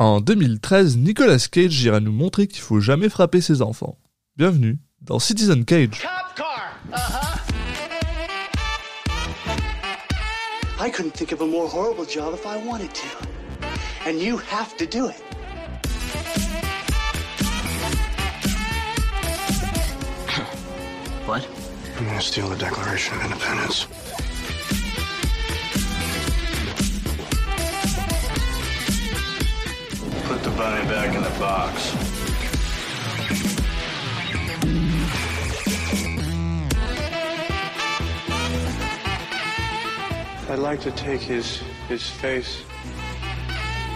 En 2013, Nicolas Cage ira nous montrer qu'il faut jamais frapper ses enfants. Bienvenue dans Citizen Cage. Cop car. Uh-huh. I couldn't think of a more horrible job if I wanted to. And you have to do it. What? I'm gonna steal the Declaration of Independence? Bunny back in the box. I'd like to take his his face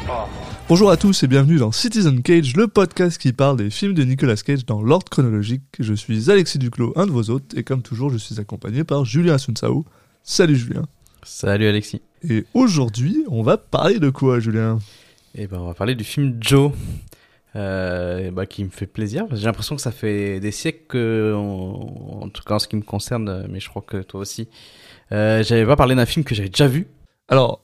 off. Bonjour à tous et bienvenue dans Citizen Cage, le podcast qui parle des films de Nicolas Cage dans l'ordre chronologique. Je suis Alexis Duclos, un de vos hôtes, et comme toujours, je suis accompagné par Julien Asunsao. Salut Julien. Salut Alexis. Et aujourd'hui, on va parler de quoi, Julien? Eh ben, on va parler du film Joe, euh, bah, qui me fait plaisir. J'ai l'impression que ça fait des siècles que, en, en tout cas en ce qui me concerne, mais je crois que toi aussi, euh, j'avais pas parlé d'un film que j'avais déjà vu. Alors,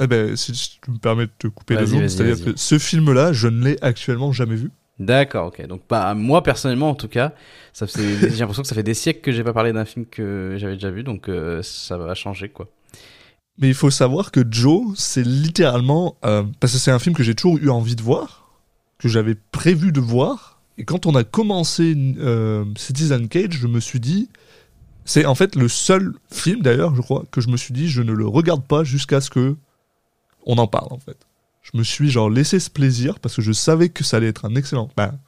eh ben, si tu me permets de te couper long, vas-y, c'est-à-dire que ce film-là, je ne l'ai actuellement jamais vu. D'accord, ok. Donc, bah, moi personnellement, en tout cas, j'ai l'impression que ça fait des siècles que j'ai pas parlé d'un film que j'avais déjà vu, donc euh, ça va changer, quoi. Mais il faut savoir que Joe, c'est littéralement... euh, parce que c'est un film que j'ai toujours eu envie de voir, que j'avais prévu de voir, et quand on a commencé euh, Citizen Cage, je me suis dit... C'est en fait le seul film, d'ailleurs, je crois, que je me suis dit, je ne le regarde pas jusqu'à ce que on en parle, en fait. Je me suis, genre, laissé ce plaisir, parce que je savais que ça allait être un excellent... Ben,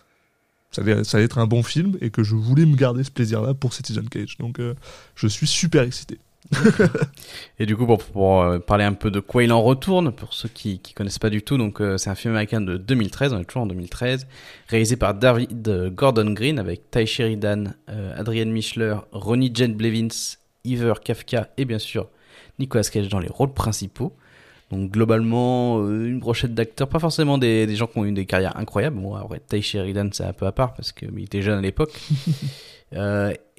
ça allait, être un bon film, et que je voulais me garder ce plaisir-là pour Citizen Cage. Donc, euh, je suis super excité. Et du coup, pour, pour, euh, parler un peu de quoi il en retourne, pour ceux qui qui connaissent pas du tout, donc euh, c'est un film américain de 2013, on est toujours en 2013, réalisé par David Gordon Green avec Ty Sheridan, euh, Adrienne Michler, Ronnie Jen Blevins, Iver Kafka et bien sûr Nicolas Cage dans les rôles principaux. Donc globalement, euh, une brochette d'acteurs, pas forcément des, des gens qui ont eu des carrières incroyables. Bon, après, Ty Sheridan, c'est un peu à part parce qu'il était jeune à l'époque.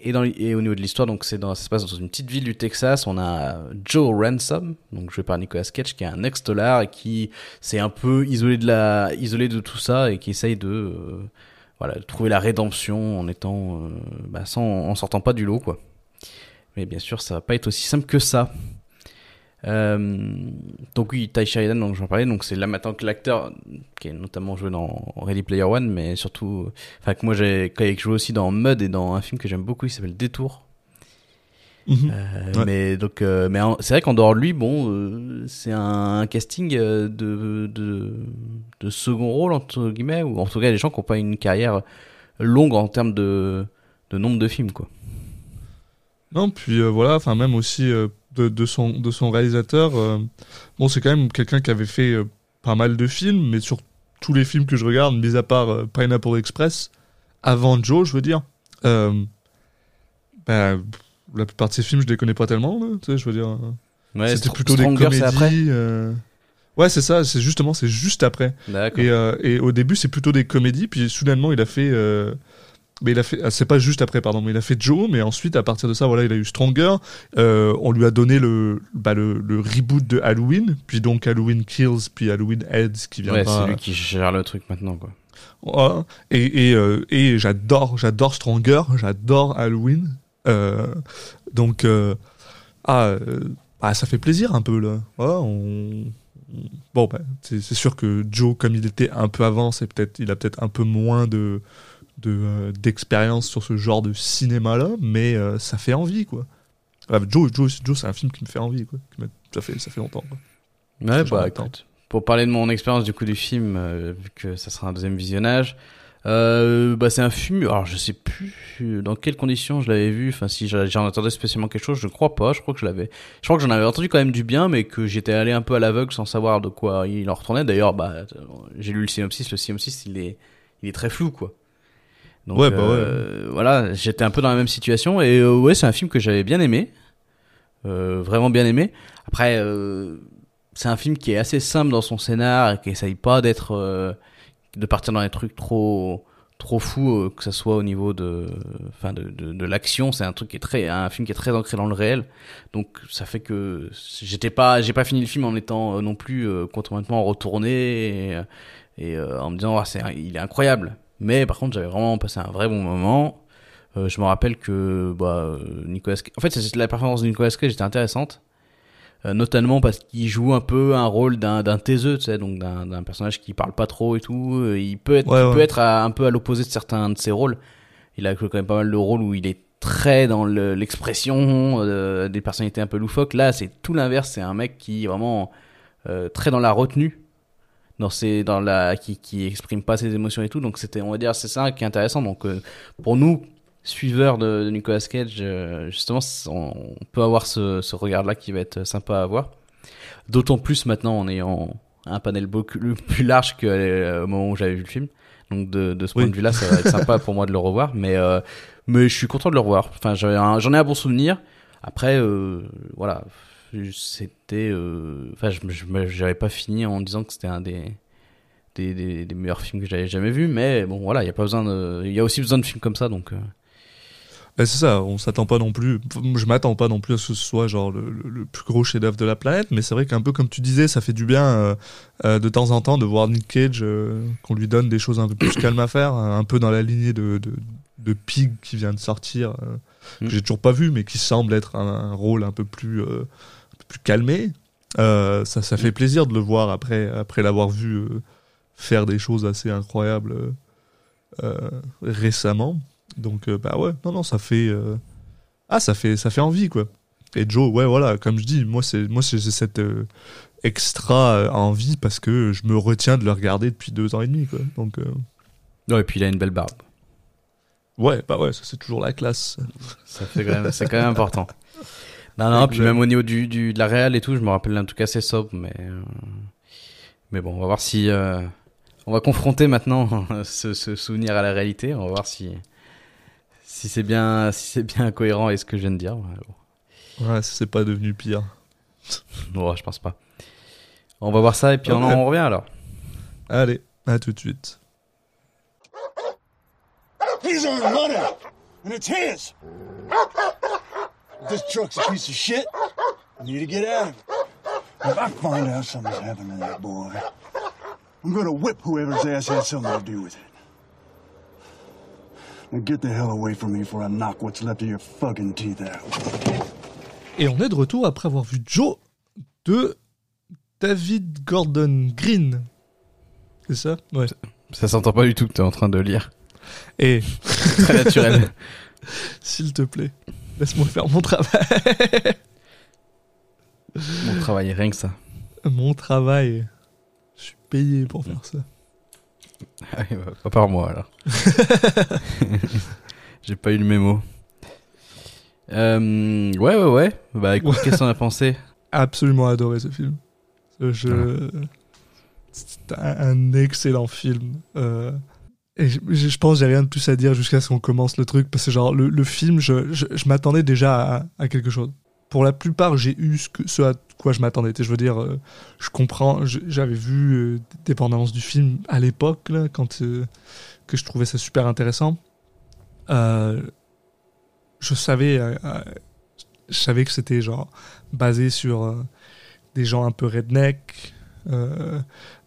Euh, et, au niveau de l'histoire, donc c'est dans, ça se passe dans une petite ville du Texas. On a Joe Ransom, donc joué par Nicolas Cage, qui est un ex-dollar et qui s'est un peu isolé de la, isolé de tout ça et qui essaye de, euh, voilà, trouver la rédemption en étant, euh, bah, sans, en sortant pas du lot, quoi. Mais bien sûr, ça va pas être aussi simple que ça. Euh, donc oui, Ty Sheridan, donc j'en parlais, donc c'est là maintenant que l'acteur qui est notamment joué dans Ready Player One, mais surtout, enfin que moi j'ai joué aussi dans Mud et dans un film que j'aime beaucoup, il s'appelle Détour. Mhm. Euh, Ouais. Mais donc, euh, mais c'est vrai qu'en dehors de lui, bon, euh, c'est un, un casting de, de de second rôle entre guillemets, ou en tout cas des gens qui n'ont pas une carrière longue en termes de de nombre de films quoi. Non, puis voilà, enfin même aussi de, de son de son réalisateur. euh, bon, c'est quand même quelqu'un qui avait fait euh, pas mal de films, mais sur tous les films que je regarde, mis à part euh, Pineapple Express, avant Joe, je veux dire, ben, la plupart de ces films, je les connais pas tellement. là, tu sais, je veux dire, Ouais, c'était plutôt Stronger, des comédies. Ouais, c'est ça. C'est justement, c'est juste après. Et, euh, et au début, c'est plutôt des comédies, puis soudainement, il a fait. euh, Mais il a fait. ah, C'est pas juste après, pardon, mais il a fait Joe, mais ensuite, à partir de ça, voilà, il a eu Stronger. Euh, on lui a donné le, bah, le, le reboot de Halloween, puis donc Halloween Kills, puis Halloween Heads qui viendra. Ouais, c'est lui qui gère le truc maintenant quoi. Et, et, euh, et j'adore, j'adore Stronger, j'adore Halloween. Euh, donc, euh, ah, euh, ah, ça fait plaisir un peu là. On... Bon, bah, c'est c'est sûr que Joe, comme il était un peu avant, c'est peut-être, il a peut-être un peu moins de de, euh, d'expérience sur ce genre de cinéma là, mais euh, ça fait envie quoi. Ah, Joe, Joe, Joe c'est un film qui me fait envie quoi. Ça fait, ça fait longtemps. Quoi. Ouais, bah écoute, pour parler de mon expérience du coup du film, euh, vu que ça sera un deuxième visionnage, euh, bah c'est un film. Alors je sais plus dans quelles conditions je l'avais vu. Enfin si j'en attendais spécialement quelque chose, je crois pas. Je crois que je l'avais. Je crois que j'en avais entendu quand même du bien, mais que j'étais allé un peu à l'aveugle sans savoir de quoi il en retournait. D'ailleurs, bah j'ai lu le synopsis. Le synopsis, il est, il est très flou quoi. Donc Ouais, bah euh, voilà, j'étais un peu dans la même situation et euh, ouais, c'est un film que j'avais bien aimé, euh, vraiment bien aimé. Après. Euh, c'est un film qui est assez simple dans son scénar et qui essaye pas d'être euh, de partir dans des trucs trop trop fous euh, que ça soit au niveau de enfin de, de, de l'action c'est un truc qui est très un film qui est très ancré dans le réel donc ça fait que j'étais pas j'ai pas fini le film en étant euh, non plus euh, complètement retourné et, et euh, en me disant, Ah, c'est, il est incroyable. Mais par contre, j'avais vraiment passé un vrai bon moment. Euh, je me rappelle que bah, euh, Nicolas Cage... En fait, la performance de Nicolas Cage était intéressante. Euh, notamment parce qu'il joue un peu un rôle d'un, d'un taiseux, tu sais, donc d'un, d'un personnage qui parle pas trop et tout. Euh, Il peut être, Ouais, il ouais. peut être à- un peu à l'opposé de certains de ses rôles. Il a joué quand même pas mal de rôles où il est très dans le- l'expression euh, des personnalités un peu loufoques. Là, c'est tout l'inverse. C'est un mec qui est vraiment euh, très dans la retenue, dans ses, dans la, qui, qui exprime pas ses émotions et tout. Donc c'était, on va dire, c'est ça qui est intéressant. Donc euh, pour nous, suiveurs de, de Nicolas Cage, euh, justement, on, on peut avoir ce, ce regard-là qui va être sympa à voir. D'autant plus maintenant en ayant un panel beaucoup plus large qu'au moment où j'avais vu le film. Donc de, de ce point Oui. de vue-là, ça va être sympa pour moi de le revoir. Mais, euh, mais je suis content de le revoir. Enfin, j'en ai un bon souvenir. Après, euh, voilà, c'était. euh, Enfin, je, pas fini en disant que c'était un des, des, des, des meilleurs films que j'avais jamais vu. Mais bon, voilà, il y a pas besoin de. Il y a aussi besoin de films comme ça, donc. euh, Bah, c'est ça, on s'attend pas non plus. Je m'attends pas non plus à ce que ce soit genre le, plus gros chef-d'œuvre de la planète, mais c'est vrai qu'un peu comme tu disais, ça fait du bien euh, euh, de temps en temps de voir Nick Cage, euh, qu'on lui donne des choses un peu plus calmes à faire, un peu dans la lignée de, de, de Pig qui vient de sortir, euh, Mm. que j'ai toujours pas vu, mais qui semble être un, un rôle un peu plus, plus calmé. Euh, ça, ça fait plaisir de le voir après, après l'avoir vu euh, faire des choses assez incroyables euh, récemment. Donc bah ouais, non non, ça fait ah ça fait ça fait envie quoi. Et Joe, ouais voilà, comme je dis, moi c'est moi c'est- j'ai cette extra envie parce que je me retiens de le regarder depuis deux ans et demi quoi. Donc Ouais, et puis il a une belle barbe. ouais bah ouais, ça c'est toujours la classe. Ça fait quand même, c'est quand même important. Non, non, puis même au niveau du, du, de la réal et tout, je me rappelle en tout cas c'est sobre, mais, euh, mais bon, on va voir si, euh, on va confronter maintenant ce, ce souvenir à la réalité, on va voir si, si c'est bien, si c'est bien cohérent avec ce que je viens de dire. Ouais, bon. Ouais, c'est pas devenu pire. Non, je pense pas. On va voir ça et puis on, Ouais. en revient alors. Allez, à tout de suite. He's earned money, and it's his. This truck's a piece of shit, I need to get out of it. If I find out something's happened to that boy, I'm gonna whip whoever's ass had something to do with it. Now get the hell away from me before I knock what's left of your fucking teeth out. Et on est de retour après avoir vu Joe de David Gordon Green. C'est ça? Ouais. Ça s'entend pas du tout que t'es en train de lire. Et Très naturel. s'il te plaît, laisse-moi faire mon travail. Mon travail, rien que ça. mon travail. Je suis payé pour faire ça. Ah oui, bah, pas par moi alors. J'ai pas eu le mémo. Euh, ouais, ouais, ouais. Bah écoute, qu'est-ce qu'on a pensé? Absolument adoré ce film. Je... C'est un, un excellent film. Euh, Et je, je- pense j'ai rien de plus à dire jusqu'à ce qu'on commence le truc parce que genre le, le film, je, je, je m'attendais déjà à, à quelque chose. Pour la plupart, j'ai eu ce, que, ce à quoi je m'attendais. Je veux dire, euh, je comprends. J'avais vu euh, des du film à l'époque quand euh, que je trouvais ça super intéressant. Euh, je savais, euh, euh, je savais que c'était genre basé sur des gens un peu redneck.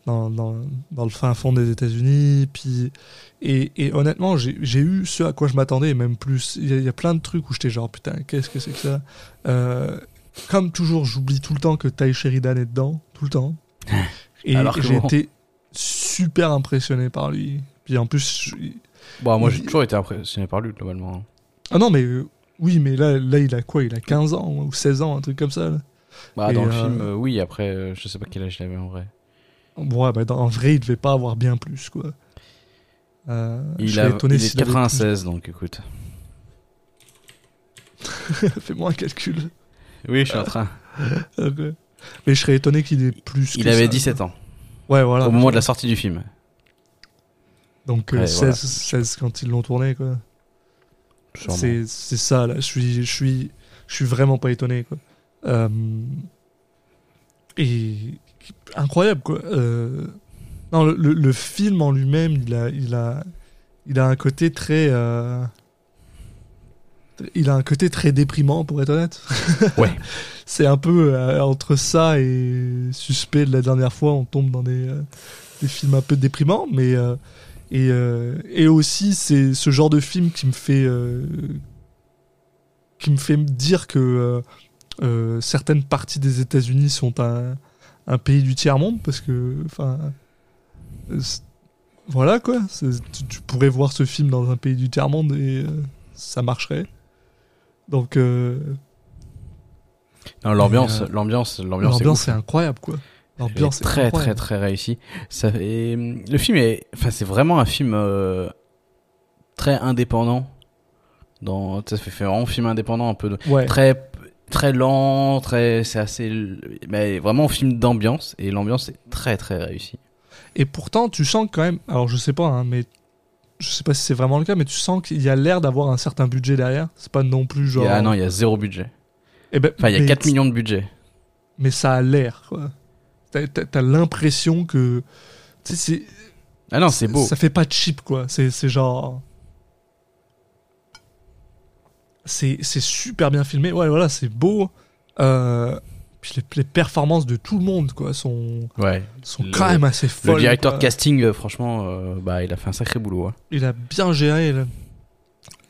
Dans, dans, dans le fin fond des États-Unis. Puis, et, et honnêtement, j'ai eu ce à quoi je m'attendais, et même plus. Il y, a- il y a plein de trucs où j'étais genre, putain, qu'est-ce que c'est que ça? Euh, Comme toujours, j'oublie tout le temps que Ty Sheridan est dedans, tout le temps. Et Alors j'ai été super impressionné par lui. Puis en plus, Bon, moi j'ai toujours été impressionné par lui globalement. ah non, mais euh, oui, mais là, là, il a quoi? Il a 15 ans ou 16 ans, un truc comme ça. Là. Bah, Et, dans le euh, film, euh, oui, après, je sais pas quel âge il avait en vrai. Ouais, bah, en vrai, il devait pas avoir bien plus, quoi. Euh, Il, a, étonné il est s'il avait 96, donc écoute. Fais-moi un calcul. Oui, je suis en train. Mais je serais étonné qu'il ait plus. Il que avait ça. 17 ans, Ouais, voilà. au moment de la sortie du film. Donc euh, Ouais, 16, voilà. 16 quand ils l'ont tourné, quoi. C'est ça, là. Je suis, je suis, je suis vraiment pas étonné, quoi. Euh, et incroyable, quoi. Euh, non, le, le- le film en lui-même, il a, il a, il a un côté très. euh, il a un côté très déprimant, pour être honnête. Ouais. C'est un peu euh, entre ça et suspect de la dernière fois, on tombe dans des, des films un peu déprimants, mais et et aussi c'est ce genre de film qui me fait qui me fait dire que certaines parties des États-Unis sont un un pays du tiers monde parce que enfin euh, c'est- voilà quoi, c'est- tu, tu pourrais voir ce film dans un pays du tiers monde et euh, ça marcherait. Donc euh, Non, l'ambiance, l'ambiance, l'ambiance, l'ambiance ouf, est hein. incroyable quoi. Est L'ambiance est très très très réussi. Ça, et, hum, le film est, enfin c'est vraiment un film très indépendant. Dans, ça fait, fait vraiment film indépendant un peu, de- Ouais. très très lent, très, c'est assez, mais vraiment un film d'ambiance et l'ambiance est très très réussie. Et pourtant, tu sens quand même, alors je sais pas, hein, mais je sais pas si c'est vraiment le cas, mais tu sens qu'il y a l'air d'avoir un certain budget derrière. C'est pas non plus genre. ah non, il y a zéro budget. Eh ben, Enfin, il y a mais- 4 millions de budget. Mais ça a l'air, quoi. T'as, l'impression que. Tu sais, c'est. Ah non, c'est beau. Ça fait pas cheap, quoi. C'est genre. C'est, c'est super bien filmé. Ouais, voilà, c'est beau. Euh, puis les, les performances de tout le monde, quoi, sont, Ouais. sont Le- quand même assez folles. Le directeur quoi. de casting, euh, franchement, euh, bah, il a fait un sacré boulot. hein. Il a bien géré.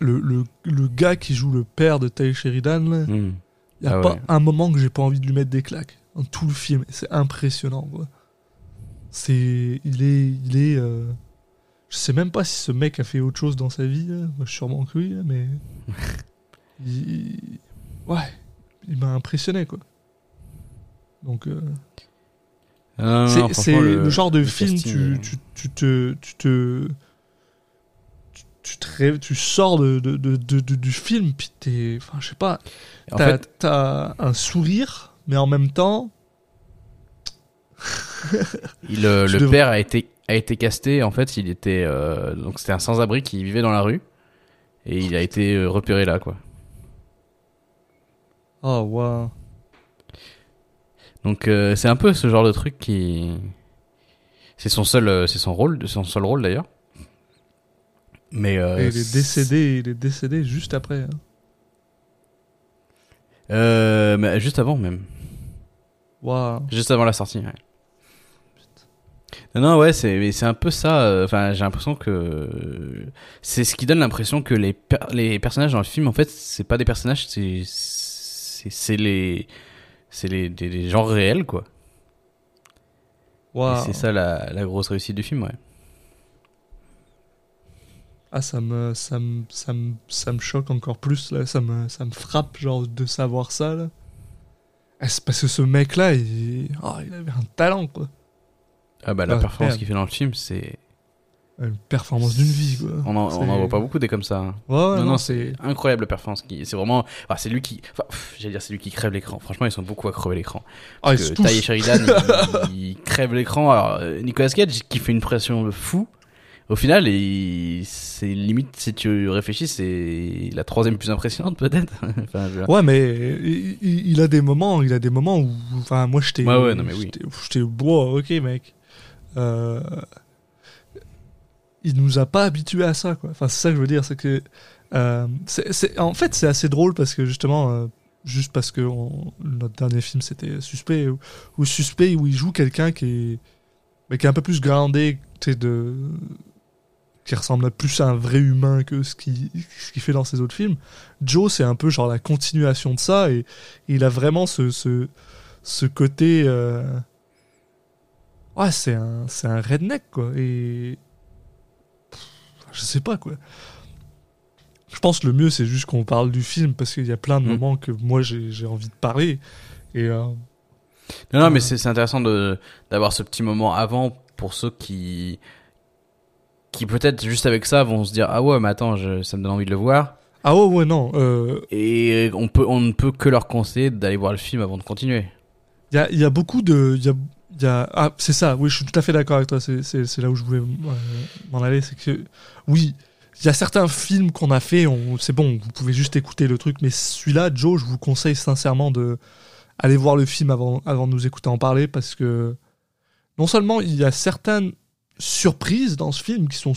Le, le, le gars qui joue le père de Tay Sheridan, Hmm. il n'y a Ah pas ouais. un moment que j'ai pas envie de lui mettre des claques. Dans tout le film, c'est impressionnant. Quoi. C'est, il est, il est. euh, Je sais même pas si ce mec a fait autre chose dans sa vie. Moi, sûrement que oui, mais il- ouais, il m'a impressionné quoi. Donc euh, Ah c'est, c'est le, genre de le film casting, tu, tu, tu te tu te tu, te tu sors de, de, de, du film puis t'es enfin je sais pas T'as fait, un sourire, mais en même temps, il, euh, Je le devrais- père a été a été casté. En fait, il était euh, donc c'était un sans-abri qui vivait dans la rue et il a été euh, repéré là, quoi. Oh waouh. Donc euh, c'est un peu ce genre de truc qui c'est son seul euh, c'est son rôle son seul rôle d'ailleurs. Mais euh, il est décédé, il est décédé juste après. hein. Euh, mais juste avant même. Waouh. Juste avant la sortie, ouais. Non, non, ouais, c'est c'est un peu ça. Enfin, j'ai l'impression que c'est ce qui donne l'impression que les per- les personnages dans le film, en fait, c'est pas des personnages, c'est c'est les c'est les des, des gens réels, quoi. C'est ça la la grosse réussite du film, ouais. Ah, ça me, ça me, ça me, ça me choque encore plus là. Ça me, ça me frappe genre de savoir ça là. Ah, c'est parce que ce mec là, il, oh, il avait un talent quoi. Ah bah la Ah, performance qu'il fait dans le film, c'est Une performance d'une vie quoi. on en, on C'est- en voit pas beaucoup des comme ça. hein. Ouais, ouais, non, non, non, c'est. incroyable performance qui c'est vraiment enfin, c'est lui qui enfin j'allais dire c'est lui qui crève l'écran. Franchement, ils sont beaucoup à crever l'écran. Ah, ils que. Ty Sheridan, il, il crève l'écran. Alors, euh, Nicolas Cage, qui fait une pression de fou, au final, il- c'est limite, si tu réfléchis, c'est la troisième plus impressionnante, peut-être. enfin, je- Ouais, mais il, a des moments, il a des moments où, enfin, moi, j'étais, Ouais, ouais, non, mais oui. j'étais, wow, ok, mec. Euh, il nous a pas habitués à ça, quoi. Enfin, c'est ça que je veux dire, c'est que, euh, c'est, c'est- en fait, c'est assez drôle parce que justement, euh, juste parce que notre dernier film c'était Suspect, ou, Suspect où il joue quelqu'un qui est, mais qui est un peu plus groundé, de, qui ressemble plus à un vrai humain que ce qu'il ce qu'il fait dans ses autres films. Joe, c'est un peu genre la continuation de ça et, il a vraiment ce, ce, ce côté. euh, Ouais, c'est un, c'est un redneck quoi. Et. Je sais pas quoi. Je pense que le mieux c'est juste qu'on parle du film parce qu'il y a plein de Mm. moments que moi j'ai envie de parler. Et. euh, Non, non, mais Euh. c'est c'est intéressant d'avoir ce petit moment avant pour ceux qui qui peut-être juste avec ça vont se dire ah ouais mais attends je, ça me donne envie de le voir Ah ouais, ouais, non. euh, et on peut on ne peut que leur conseiller d'aller voir le film avant de continuer Il y a, y a beaucoup de. Y a, ah, c'est ça, oui, je suis tout à fait d'accord avec toi. C'est, là où je voulais euh, m'en aller. C'est que, oui, il y a certains films qu'on a fait, c'est bon, vous pouvez juste écouter le truc, mais celui-là, Joe, je vous conseille sincèrement de aller voir le film avant, avant de nous écouter en parler parce que non seulement il y a certaines surprises dans ce film qui sont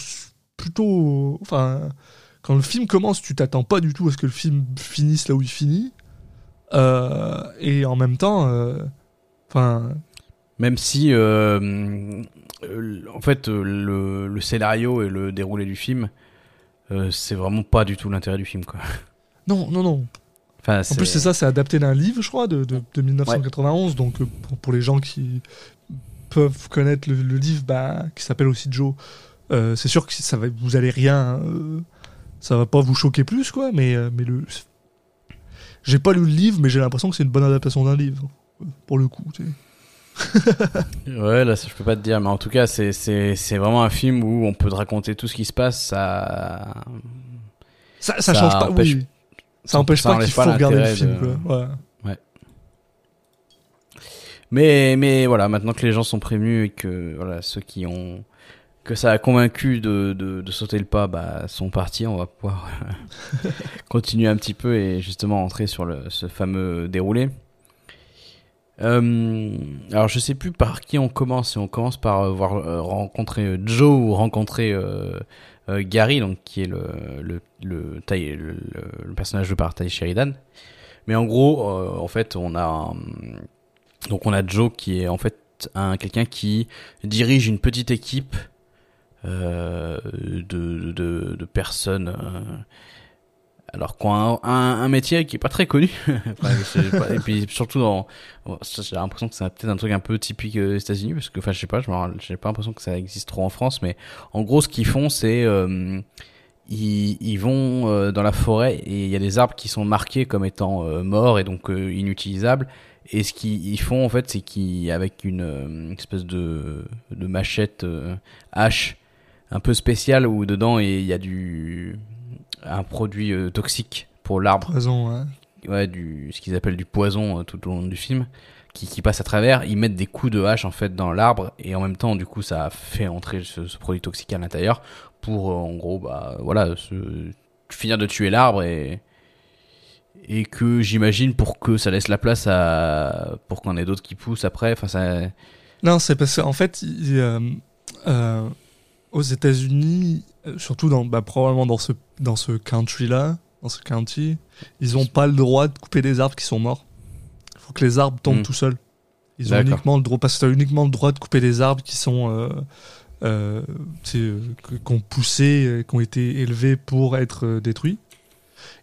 plutôt. Enfin, quand le film commence, tu t'attends pas du tout à ce que le film finisse là où il finit. Euh, et en même temps, euh, enfin, Même si, euh, en fait, le, le scénario et le déroulé du film, euh, c'est vraiment pas du tout l'intérêt du film, quoi. Non, non, non. Enfin, En plus, c'est ça, c'est adapté d'un livre, je crois, de, de, de 1991. Donc, euh, pour, pour les gens qui peuvent connaître le, le livre, bah, qui s'appelle aussi Joe, euh, c'est sûr que ça va, vous allez rien. euh, ça va pas vous choquer plus, quoi. Mais, euh, mais le. J'ai pas lu le livre, mais j'ai l'impression que c'est une bonne adaptation d'un livre. Pour le coup. Ouais, là, ça, je peux pas te dire, mais en tout cas, c'est, vraiment un film où on peut te raconter tout ce qui se passe, ça. Ça, ça, Ça change pas. empêche- oui. Ça empêche pas qu'il faut regarder le film, de- quoi. Ouais. Mais, mais voilà, maintenant que les gens sont prévenus et que voilà, ceux qui ont que ça a convaincu de, de, de sauter le pas bah, sont partis, on va pouvoir continuer un petit peu et justement entrer sur le, ce fameux déroulé. Euh, alors je sais plus par qui on commence, si on commence par euh, voir euh, rencontrer Joe ou rencontrer Gary, donc qui est le personnage joué par Ty Sheridan. Mais en gros, en fait, on a donc on a Joe qui est en fait un quelqu'un qui dirige une petite équipe de, personnes alors qui ont un, un, métier qui est pas très connu et puis surtout dans j'ai l'impression que c'est peut-être un truc un peu typique euh, des États-Unis parce que enfin je sais pas j'ai pas l'impression que ça existe trop en France mais en gros ce qu'ils font c'est euh, ils, ils vont euh, dans la forêt et il y a des arbres qui sont marqués comme étant euh, morts et donc euh, inutilisables. Et ce qu'ils ils font en fait, c'est qu'avec une, euh, une espèce de, de machette euh, hache un peu spéciale où dedans il y a du un produit euh, toxique pour l'arbre, Raison, ouais. ouais, du ce qu'ils appellent du poison euh, tout au long du film, qui, qui passe à travers. Ils mettent des coups de hache en fait dans l'arbre et en même temps du coup ça fait entrer ce, ce produit toxique à l'intérieur pour euh, en gros bah voilà se, finir de tuer l'arbre et et que j'imagine pour que ça laisse la place à pour qu'on ait d'autres qui poussent après enfin ça Non, c'est parce qu'en fait, il- aux États-Unis, surtout dans, bah, probablement dans ce, dans ce country-là, dans ce county, ils ont pas le droit de couper des arbres qui sont morts. Il faut que les arbres tombent Hmm. tout seuls. Ils ont uniquement le droit, parce que t'as uniquement le droit de couper des arbres qui sont, euh, euh, tu euh, qui ont poussé, euh, qui ont été élevés pour être euh, détruits.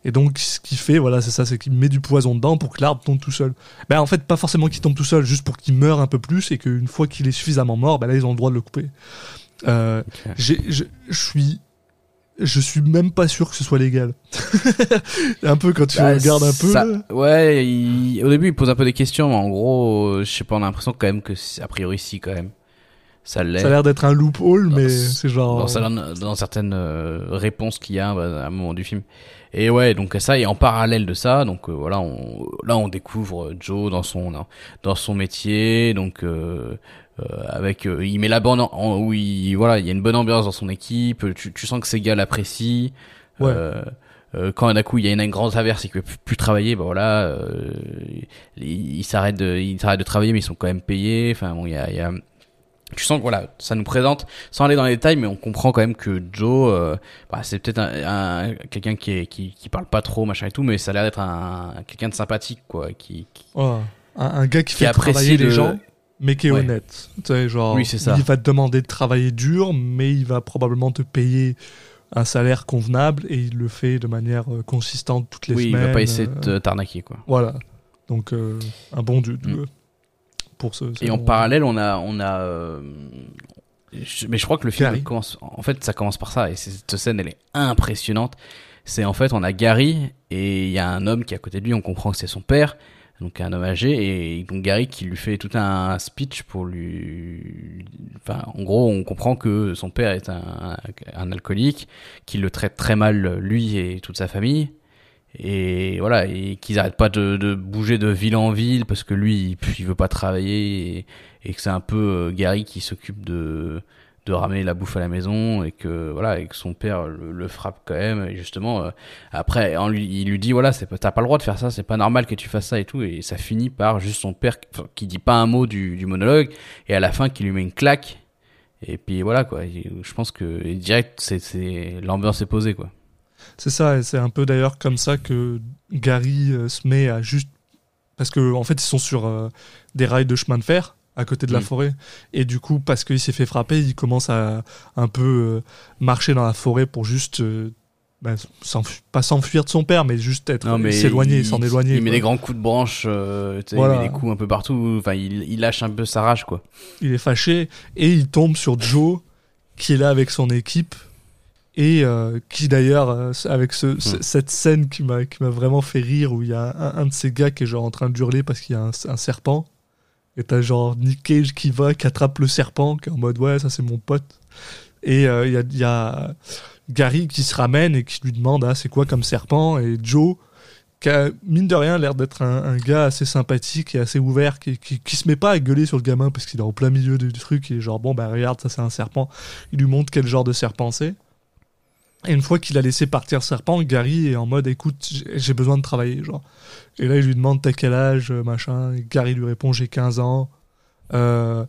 Et donc, ce qu'il fait, voilà, c'est ça, c'est qu'il met du poison dedans pour que l'arbre tombe tout seul. Ben, en fait, pas forcément qu'il tombe tout seul, juste pour qu'il meure un peu plus et qu'une fois qu'il est suffisamment mort, ben là, ils ont le droit de le couper. Euh, je suis. Je suis même pas sûr que ce soit légal. un peu quand tu Bah, regardes un peu. ça- ouais il- au début il pose un peu des questions mais en gros euh, je sais pas on a l'impression quand même que c'est- a priori si quand même ça l'est Ça a l'air d'être un loophole, mais ce- c'est genre. dans, certaines- dans certaines euh, réponses qu'il y a bah, à un moment du film. Et ouais, donc ça, et en parallèle de ça, donc euh, voilà, on, là on découvre euh, Joe dans son dans, son métier, donc euh, euh, avec euh, il met la bande en, en- où il voilà, il y a une bonne ambiance dans son équipe, tu, tu sens que ses gars l'apprécient. Ouais. Euh, quand d'un coup il y a une, une grande traverse et qu'il peut plus travailler, bah voilà, euh, ils il s'arrêtent de s'arrêtent de travailler mais ils sont quand même payés. Enfin bon, il y a, il y a tu sens que voilà, ça nous présente, sans aller dans les détails, mais on comprend quand même que Joe, euh, bah, c'est peut-être un, un- quelqu'un qui, est, qui qui parle pas trop, machin et tout, mais ça a l'air d'être un, quelqu'un de sympathique, quoi, qui. Un, un gars qui, Qui fait apprécie travailler les le- gens, mais qui est Ouais. honnête. Tu sais, genre, Oui, ça. Il va te demander de travailler dur, mais il va probablement te payer un salaire convenable et il le fait de manière euh, consistante toutes les oui, il semaines. va pas essayer euh, de te- t'arnaquer, quoi. Voilà. Donc, euh, un bon Mm. Pour ce. ce Et en parallèle, on a, on a, euh, je- mais je crois que le film commence, en fait, ça commence par ça, et cette scène, elle est impressionnante. C'est en fait, on a Gary, et il y a un homme qui est à côté de lui, on comprend que c'est son père, donc un homme âgé, et donc Gary qui lui fait tout un speech pour lui, enfin, en gros, on comprend que son père est un, un alcoolique, qu'il le traite très mal, lui et toute sa famille, et voilà, et qu'ils arrêtent pas de, de bouger de ville en ville parce que lui, il, il veut pas travailler et, que c'est un peu euh, Gary qui s'occupe de de ramener la bouffe à la maison et que voilà et que son père le, le frappe quand même. Et justement euh, après il lui dit voilà c'est t'as pas le droit de faire ça c'est pas normal que tu fasses ça et tout. Et ça finit par juste son père qui- dit pas un mot du, du monologue et à la fin qui lui met une claque. Et puis voilà quoi. Je pense que direct c'est l'ambiance est posée quoi C'est ça, et c'est un peu d'ailleurs comme ça que Gary euh, se met à juste. Parce que en fait, ils sont sur euh, des rails de chemin de fer à côté de la Mm. forêt. Et du coup, parce qu'il s'est fait frapper, il commence à un peu euh, marcher dans la forêt pour juste. bah, pas s'enfuir de son père, mais juste être s'éloigner, s'en éloigner. Il met quoi. des grands coups de branche, euh, tu sais, Voilà. il met des coups un peu partout. Enfin, il, il lâche un peu sa rage, quoi. il est fâché et il tombe sur Joe qui est là avec son équipe et euh, qui d'ailleurs euh, avec ce, Hmm. cette scène qui m'a vraiment fait rire où il y a un, un de ces gars qui est genre en train de hurler parce qu'il y a un, un serpent et t'as genre Nick Cage qui va qui attrape le serpent qui est en mode ouais ça c'est mon pote et euh, il y, a, il y a Gary qui se ramène et qui lui demande ah c'est quoi comme serpent? Et Joe qui a, mine de rien, l'air d'être un, un gars assez sympathique et assez ouvert, qui, qui, qui se met pas à gueuler sur le gamin parce qu'il est en plein milieu du, du truc, il est genre, bon, bah regarde, ça c'est un serpent. Il lui montre quel genre de serpent c'est. Et une fois qu'il a laissé partir serpent, Gary est en mode, écoute, j'ai- besoin de travailler, genre. Et là, il lui demande, t'as quel âge, euh, machin. Et Gary lui répond, j'ai 15 ans. Euh,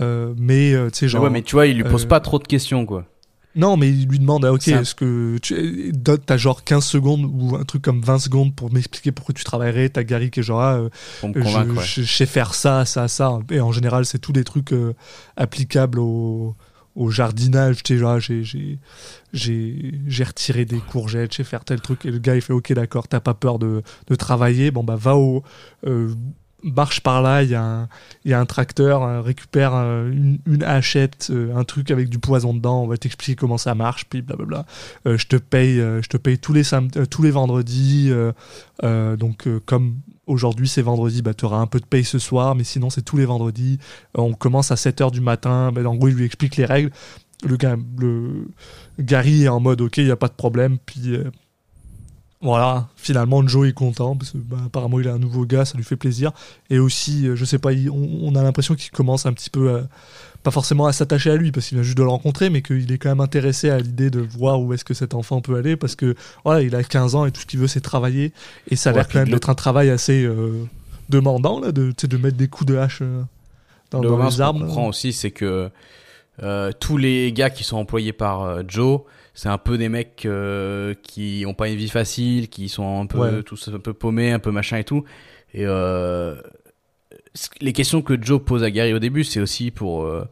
euh, mais, tu sais, genre. ouais, mais tu vois, il lui pose euh, pas trop de questions, quoi. Non, mais il lui demande, ah, ok, est-ce que tu as genre 15 secondes ou un truc comme 20 secondes pour m'expliquer pourquoi tu travaillerais? T'as Gary qui est genre, ah, je, ouais. je- sais faire ça, ça, ça. Et en général, c'est tous des trucs applicables au, au jardinage. J'ai, retiré des courgettes, j'ai fait tel truc. Et le gars, il fait, ok, d'accord, t'as pas peur de, travailler. Bon, bah, va au. euh, marche par là, il y, a un- tracteur, euh, récupère euh, une, hachette, un truc avec du poison dedans, on va t'expliquer comment ça marche, puis blablabla. Je te paye, tous les vendredis, donc comme aujourd'hui c'est vendredi, bah tu auras un peu de paye ce soir, mais sinon c'est tous les vendredis. Euh, on commence à 7h du matin, bah, en gros il lui explique les règles. Le gars, le Gary est en mode ok, il y a pas de problème, puis euh, voilà, finalement Joe est content parce que bah, apparemment il a un nouveau gars, ça lui fait plaisir. Et aussi, euh, je sais pas, on a l'impression qu'il commence un petit peu, à- pas forcément à s'attacher à lui parce qu'il vient juste de le rencontrer, mais qu'il est quand même intéressé à l'idée de voir où est-ce que cet enfant peut aller parce que voilà, il a 15 ans et tout ce qu'il veut c'est travailler. Et ça a Ouais, l'air quand même d'être un travail assez euh, demandant là, de, de mettre des coups de hache euh, dans, Le dans moment, les ce qu'on arbres. comprend aussi, c'est que euh, tous les gars qui sont employés par euh, Joe, c'est un peu des mecs euh, qui ont pas une vie facile, qui sont un peu Ouais. tous un peu paumés, un peu machin et tout. Et euh, les questions que Joe pose à Gary au début, c'est aussi pour euh,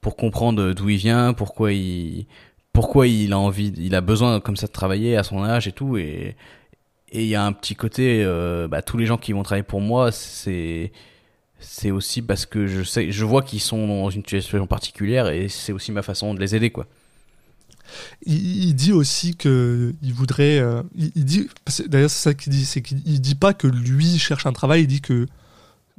pour comprendre d'où il vient, pourquoi il pourquoi il a envie, il a besoin comme ça de travailler à son âge et tout. Et il y a un petit côté, euh, bah, tous les gens qui vont travailler pour moi, c'est c'est aussi parce que je sais, je vois qu'ils sont dans une situation particulière et c'est aussi ma façon de les aider, quoi. il, dit aussi que il voudrait. euh, il, dit. D'ailleurs, c'est ça qu'il dit. C'est qu'il il dit pas que lui cherche un travail. Il dit que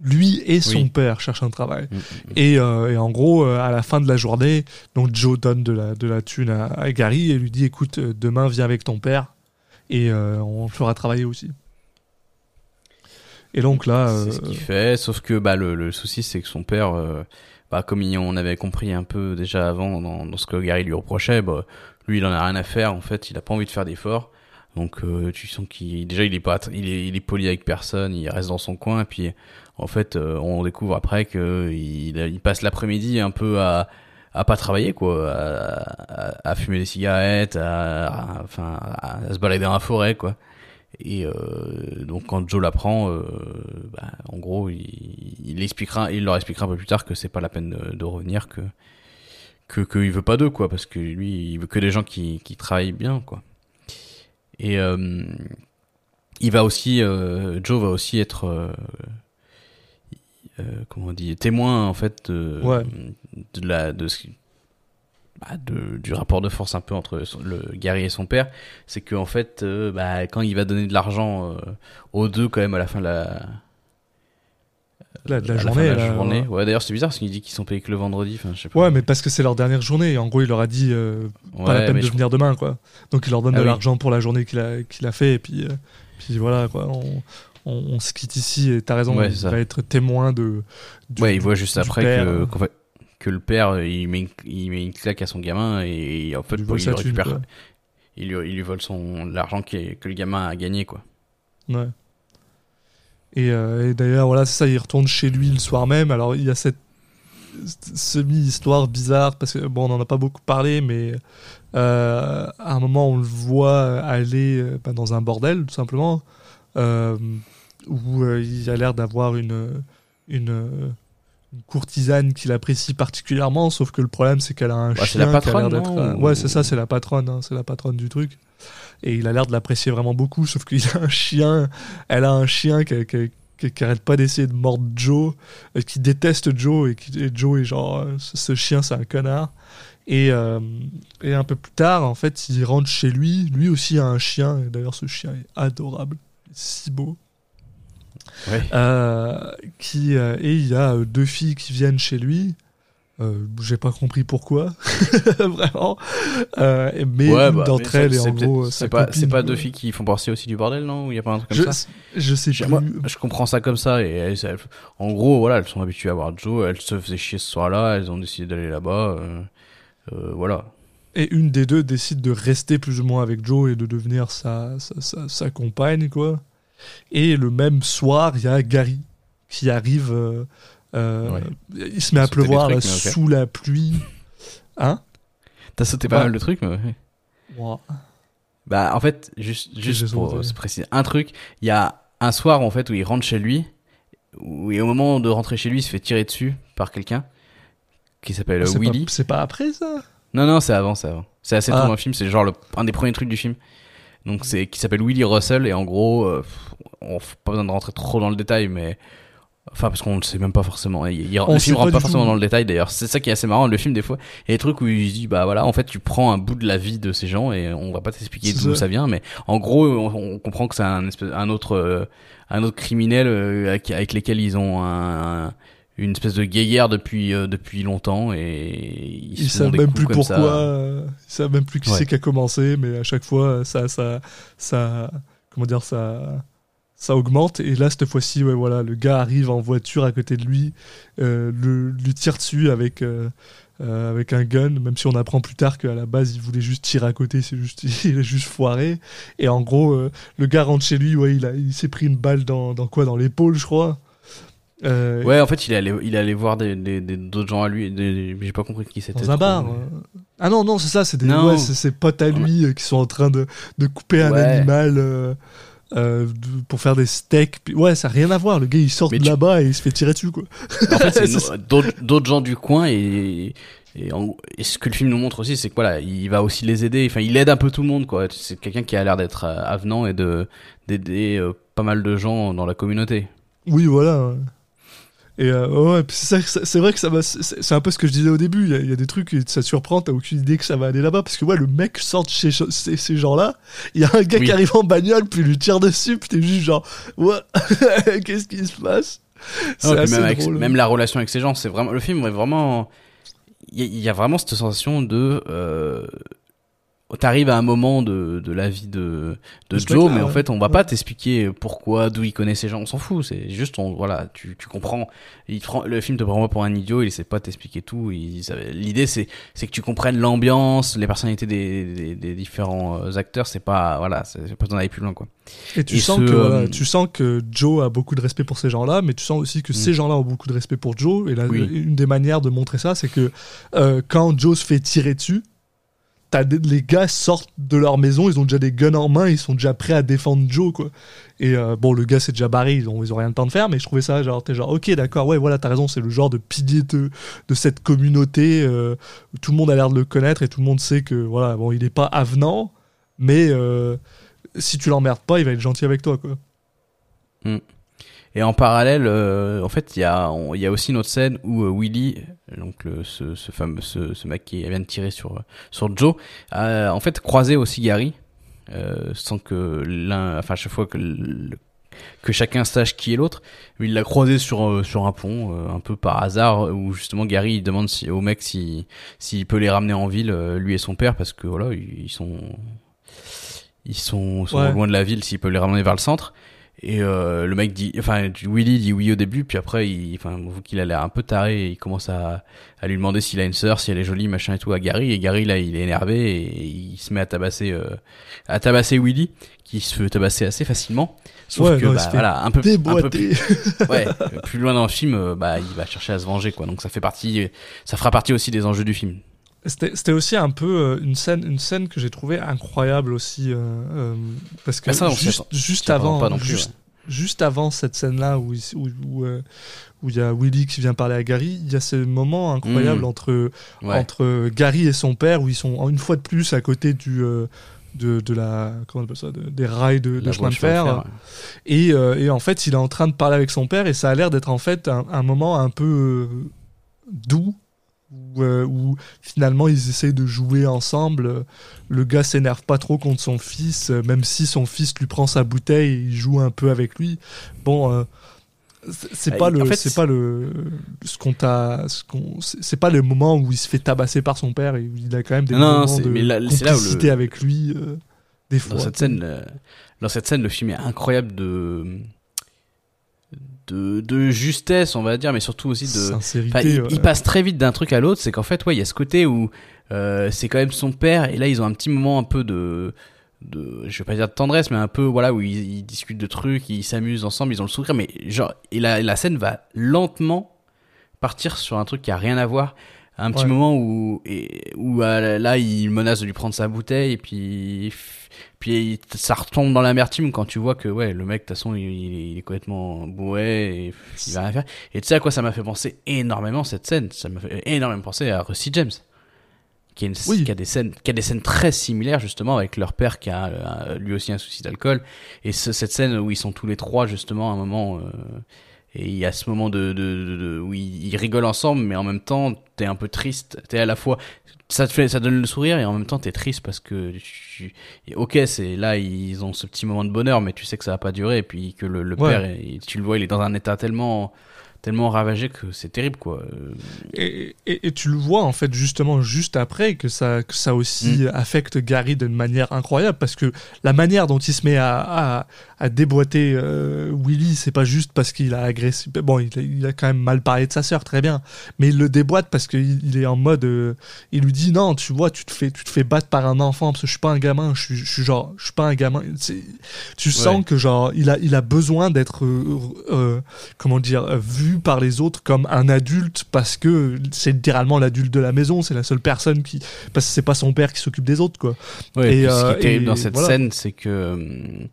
lui et son Oui. père cherchent un travail. Mm, Et, euh, et en gros, euh, à la fin de la journée, donc Joe donne de la, de la thune à, à Gary et lui dit écoute, euh, demain viens avec ton père et euh, on fera travailler aussi. Et donc là, C'est ce euh, qu'il fait, sauf que bah, le, le souci c'est que son père, euh, bah, comme il- on avait compris un peu déjà avant dans, dans ce que Gary lui reprochait, bah, lui il en a rien à faire, en fait il a pas envie de faire d'efforts. Donc euh, tu sens qu'il déjà il est pas il est, il est poli avec personne, il reste dans son coin et puis en fait euh, on découvre après que il, passe l'après-midi un peu à à pas travailler quoi, à, à, fumer des cigarettes, à, à- se balader dans la forêt quoi. Et euh, donc quand Joe l'apprend, euh, bah, en gros, il, il expliquera, il leur expliquera un peu plus tard que c'est pas la peine de, de revenir, que que qu'il veut pas d'eux quoi, parce que lui, il veut que des gens qui qui travaillent bien quoi. Et euh, il va aussi, euh, Joe va aussi être, euh, comment on dit, témoin en fait de, Ouais. de la de ce bah, de, du rapport de force un peu entre son- le Gary et son père, c'est que en fait, euh, bah, quand il va donner de l'argent euh, aux deux quand même à la fin de la, la, de la à la fin journée. la ouais. D'ailleurs c'est bizarre parce qu'il dit qu'ils sont payés que le vendredi. Enfin, je sais pas. Ouais, mais parce que c'est leur dernière journée. Et en gros, il leur a dit euh, pas la peine de je- venir demain, quoi. Donc il leur donne Ah de oui. l'argent pour la journée qu'il a, qu'il a fait, et puis, euh, puis voilà, quoi. On, on, on se quitte ici, et t'as raison, Ouais, il c'est ça. va être témoin de. du- Ouais, il voit juste après que, fait, que le père euh, il met, une- il met une claque à son gamin et, en fait il, thune, récupère, il, lui, il lui vole son l'argent que le gamin a gagné quoi. Ouais. Et, euh, et d'ailleurs, voilà, ça, il retourne chez lui le soir même. Alors, il y a cette semi-histoire bizarre, parce que, bon, on n'en a pas beaucoup parlé, mais euh, à un moment, on le voit aller bah, dans un bordel, tout simplement, où euh, il a l'air d'avoir une, une, une courtisane qu'il apprécie particulièrement, sauf que le problème c'est qu'elle a un Ouais, chien la qui a patronne, l'air d'être. un- Ouais, c'est ça, c'est la patronne, hein, c'est la patronne du truc. Et il a l'air de l'apprécier vraiment beaucoup, sauf qu'il a un chien, elle a un chien qui, qui, qui, qui arrête pas d'essayer de mordre Joe, euh, qui déteste Joe et, qui, et Joe est genre, euh, ce, ce chien c'est un connard. Et, euh, et un peu plus tard, en fait, il rentre chez lui. Lui aussi a un chien. Et d'ailleurs, ce chien est adorable. Beau. Ouais. Euh, qui, euh, et il y a euh, deux filles qui viennent chez lui. Euh, J'ai pas compris pourquoi, vraiment. Euh, et- mais Ouais, bah, d'entre elles est c'est en gros. C'est pas, c'est pas deux filles qui font partie aussi du bordel, non? Ou il y a pas un truc comme Je, ça? je sais plus. moi, je comprends ça comme ça. Et elles- elles- en gros, voilà, elles sont habituées à voir Joe. Elles se faisaient chier ce soir-là. Elles ont décidé d'aller là-bas. euh, voilà. Et une des deux décide de rester plus ou moins avec Joe et de devenir sa, sa, sa, sa compagne, quoi. Et le même soir, il y a Gary qui arrive. euh, euh, Ouais. Il se met à pleuvoir trucs, là, sous la pluie. Hein T'as sauté pas mal de trucs, mais ouais. Bah, en fait, juste, juste pour se préciser un truc, il y a un soir, en fait, où il rentre chez lui, où, et au moment de rentrer chez lui, il se fait tirer dessus par quelqu'un, qui s'appelle C'est Willy. pas- C'est pas après ça? Non, non, c'est avant, c'est avant. C'est assez tôt Ah. dans le film, c'est genre le, un des premiers trucs du film. Donc, c'est, qui s'appelle Willy Russell, et en gros, euh, on, pas besoin de rentrer trop dans le détail, mais, enfin, parce qu'on ne sait même pas forcément. Il, il- On le film rentre pas forcément dans le détail, d'ailleurs. C'est ça qui est assez marrant, le film, des fois. Il y a des trucs où il dit, bah voilà, en fait, tu prends un bout de la vie de ces gens, et on va pas t'expliquer d'où ça. ça vient, mais en gros, on, on comprend que c'est un, espèce, un autre, euh, un autre criminel euh, avec, avec lesquels ils ont un, un- une espèce de guéguerre depuis, euh, depuis longtemps, et ils, Ils savent même plus pourquoi. euh, Ils savent même plus qui Ouais. c'est qui a commencé, mais à chaque fois, ça, ça, ça, comment dire, ça, ça augmente. Et là, cette fois-ci, ouais, voilà, le gars arrive en voiture à côté de lui, euh, le, lui tire dessus avec. euh, euh, avec un gun, même si on apprend plus tard qu'à la base il voulait juste tirer à côté, c'est juste il est juste foiré. Et en gros, euh, le gars rentre chez lui, ouais, il a, il s'est pris une balle dans, dans quoi, dans l'épaule, je crois. Euh, Ouais, en fait, il est allé, il est allé voir des, des, des- d'autres gens à lui. des- J'ai pas compris qui c'était. Dans un bar. mais- euh. Ah non, non, c'est ça, c'est des, ouais, ses potes à lui euh, qui sont en train de, de couper un Ouais. animal euh, euh, pour faire des steaks. Ouais, ça n'a rien à voir. Le gars, il sort Mais de tu- là-bas et il se fait tirer dessus, quoi. En fait, c'est d'autres, d'autres gens du coin et, et, en- et ce que le film nous montre aussi, c'est que voilà, il va aussi les aider. Enfin, il aide un peu tout le monde, quoi. C'est quelqu'un qui a l'air d'être avenant et de d'aider pas mal de gens dans la communauté. Oui, voilà. Et euh, ouais, c'est vrai que ça c'est un peu ce que je disais au début. Il y a, il y a des trucs, et ça surprend, t'as aucune idée que ça va aller là-bas. Parce que ouais, le mec sort de chez ces, ces gens-là, il y a un gars Oui. qui arrive en bagnole, puis il lui tire dessus, puis t'es juste genre, ouais, qu'est-ce qui se passe? Non, assez même, avec- même la relation avec ces gens, c'est vraiment le film est vraiment. Il y, y a vraiment cette sensation de. Euh, T'arrives à un moment de, de la vie de, de Joe, mais en fait, on va Ouais. pas t'expliquer pourquoi, d'où il connaît ces gens, on s'en fout. C'est juste, on, voilà, tu, tu comprends. Il prend, le film te prend pas pour un idiot, il essaie pas t'expliquer tout. L'idée, c'est, c'est que tu comprennes l'ambiance, les personnalités des, des, des différents euh, acteurs. C'est pas, voilà, c'est pas besoin d'aller plus loin, quoi. Et tu Et sens ce, que euh, tu sens que Joe a beaucoup de respect pour ces gens-là, mais tu sens aussi que ces gens-là ont beaucoup de respect pour Joe. Et Mm. Oui. une des manières de montrer ça, c'est que euh, quand Joe se fait tirer dessus, les gars sortent de leur maison, ils ont déjà des guns en main, ils sont déjà prêts à défendre Joe, quoi. Et euh, bon, le gars s'est déjà barré, ils ont, ils ont rien le temps de faire, mais je trouvais ça genre, t'es genre, ok, d'accord, ouais, voilà, t'as raison, c'est le genre de pilier de, de cette communauté. euh, tout le monde a l'air de le connaître et tout le monde sait que, voilà, bon, il est pas avenant, mais euh, si tu l'emmerdes pas, il va être gentil avec toi, quoi. Et en parallèle, euh, en fait, il y a, on- il y a aussi une autre scène où euh, Willy, donc le, ce, ce fameux, ce, ce mec qui vient de tirer sur sur Joe, a en fait croisé aussi Gary, euh, sans que l'un, enfin à chaque fois que le- que chacun sache qui est l'autre, il l'a croisé sur euh, sur un pont, euh, un peu par hasard, où justement Gary il demande si, au mec si s'il peut les ramener en ville, lui et son père, parce que voilà, ils ils sont ils sont, sont Ouais. loin de la ville, s'il peut les ramener vers le centre. Et euh, le mec dit, enfin Willy dit oui au début, puis après, il, enfin, voit qu'il a l'air un peu taré, il commence à, à lui demander s'il a une sœur, si elle est jolie, machin et tout à Gary. Et Gary là, il est énervé et il se met à tabasser, euh, à tabasser Willy, qui se fait tabasser assez facilement. Sauf Ouais, que non, bah, voilà, un peu, un peu plus, ouais, plus loin dans le film, euh, bah il va chercher à se venger quoi. Donc ça fait partie, ça fera partie aussi des enjeux du film. C'était aussi un peu euh, une scène, une scène que j'ai trouvé incroyable aussi, euh, euh, parce que ça, s'y juste, avant, pas non plus, juste, juste avant cette scène-là où il- où où, où il y a Willy qui vient parler à Gary, il y a ce moment incroyable Mhm. entre Ouais. entre Gary et son père où ils sont une fois de plus à côté du de, de la comment on appelle ça de- des rails de, de chemin de fer, ouais. et, euh, et en fait il est en train de parler avec son père et ça a l'air d'être en fait un, un moment un peu doux où, euh, où finalement ils essayent de jouer ensemble. Le gars s'énerve pas trop contre son fils euh, même si son fils lui prend sa bouteille et il joue un peu avec lui. Bon euh, c'est- Bah, pas le fait, c'est pas le ce qu'on t'a ce qu'on c'est pas le moment où il se fait tabasser par son père et où il a quand même des Non, moments de mais là, c'est là où le- complicité avec lui euh, des fois Dans cette scène, euh, dans cette scène, le film est incroyable de de, de justesse, on va dire, mais surtout aussi de. sincérité il, ouais. il passe très vite d'un truc à l'autre. C'est qu'en fait, ouais, il y a ce côté où euh, c'est quand même son père, et là, ils ont un petit moment un peu de, de, je vais pas dire de tendresse, mais un peu, voilà, où ils, ils discutent de trucs, ils s'amusent ensemble, ils ont le sourire, mais genre, et la, la scène va lentement partir sur un truc qui a rien à voir. Un petit Ouais. moment où, et, où euh, là, il menace de lui prendre sa bouteille, et puis, puis ça retombe dans l'amertume quand tu vois que, ouais, le mec, de toute façon, il, est complètement bourré, et il va rien faire. Et tu sais à quoi ça m'a fait penser énormément cette scène? Ça m'a fait énormément penser à Rusty James, qui a, une, Oui. qui a des scènes, qui a des scènes très similaires justement avec leur père qui a euh, lui aussi un souci d'alcool. Et ce- cette scène où ils sont tous les trois justement à un moment. euh, et il y a ce moment de, de, de- de- où ils, ils rigolent ensemble, mais en même temps, t'es un peu triste. T'es à la fois, ça te fait, ça donne le sourire, et en même temps, t'es triste parce que, tu- ok, c'est là, ils ont ce petit moment de bonheur, mais tu sais que ça va pas durer, et puis que le, le Ouais. père, tu le vois, il est dans un état tellement, tellement ravagé que c'est terrible, quoi. Et, et- et tu le vois en fait justement juste après que ça, que ça aussi Mm. affecte Gary d'une manière incroyable parce que la manière dont il se met à, à, à déboîter euh, Willy, c'est pas juste parce qu'il a agressé. Bon, il a, il a quand même mal parlé de sa sœur, très bien, mais il le déboîte parce qu'il il est en mode. euh, il lui dit non, tu vois, tu te fais, tu te fais battre par un enfant parce que je suis pas un gamin, je suis, je suis genre, je suis pas un gamin. Tu sens Ouais. que genre il a, il a besoin d'être, euh, euh, comment dire, euh, vu par les autres comme un adulte parce que c'est littéralement l'adulte de la maison, c'est la seule personne qui, parce que c'est pas son père qui s'occupe des autres quoi. Ouais, Et, ce qui euh, est terrible dans cette voilà. scène, c'est que euh,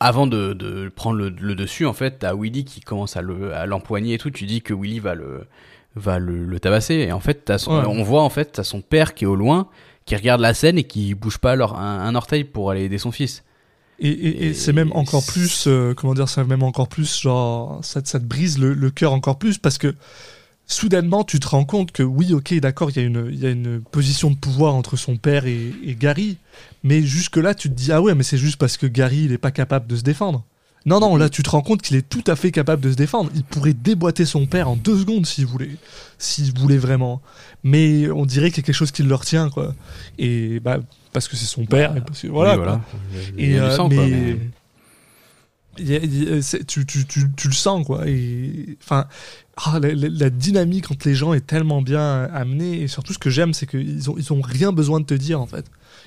avant de, de prendre le, le dessus, en fait, t'as Willy qui commence à le à l'empoigner et tout. Tu dis que Willy va le va le, le tabasser. Et en fait, t'as son- Ouais. on voit en fait t'as son père qui est au loin, qui regarde la scène et qui bouge pas alors un, un orteil pour aller aider son fils. Et, et, et Et c'est même encore plus, euh, comment dire, c'est même encore plus, genre, ça, te- ça te brise le, le cœur encore plus parce que soudainement tu te rends compte que oui, ok, d'accord, il y, a une- il y a une position de pouvoir entre son père et, et Gary, mais jusque-là tu te dis, ah ouais, mais c'est juste parce que Gary il est pas capable de se défendre. Non, non, là tu te rends compte qu'il est tout à fait capable de se défendre. Il pourrait déboîter son père en deux secondes s'il voulait, s'il voulait vraiment. Mais on dirait qu'il y a quelque chose qui le retient, quoi. Et bah, parce que c'est son père, et parce que voilà. Oui, quoi. Il Et a du euh, sang, mais quoi, mais- il y a- il y a- c'est- tu, tu, tu, tu le sens quoi. Et enfin, ah, la, la- la dynamique entre les gens est tellement bien amenée. Et surtout, ce que j'aime, c'est qu'ils ont ils ont rien besoin de te dire en fait.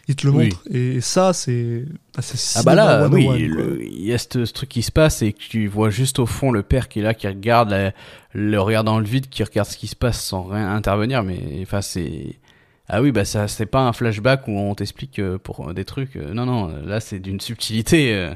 Ils te le Oui. montrent. Et ça, c'est bah, c'est Ah bah là, oui, 101, quoi. le- il y a ce, ce truc qui se passe et que tu vois juste au fond le père qui est là, qui regarde la- le regard dans le vide, qui regarde ce qui se passe sans rien intervenir. Mais enfin, c'est ah oui, bah ça, c'est pas un flashback où on t'explique euh, pour des trucs. euh, Non, non, là c'est d'une subtilité euh,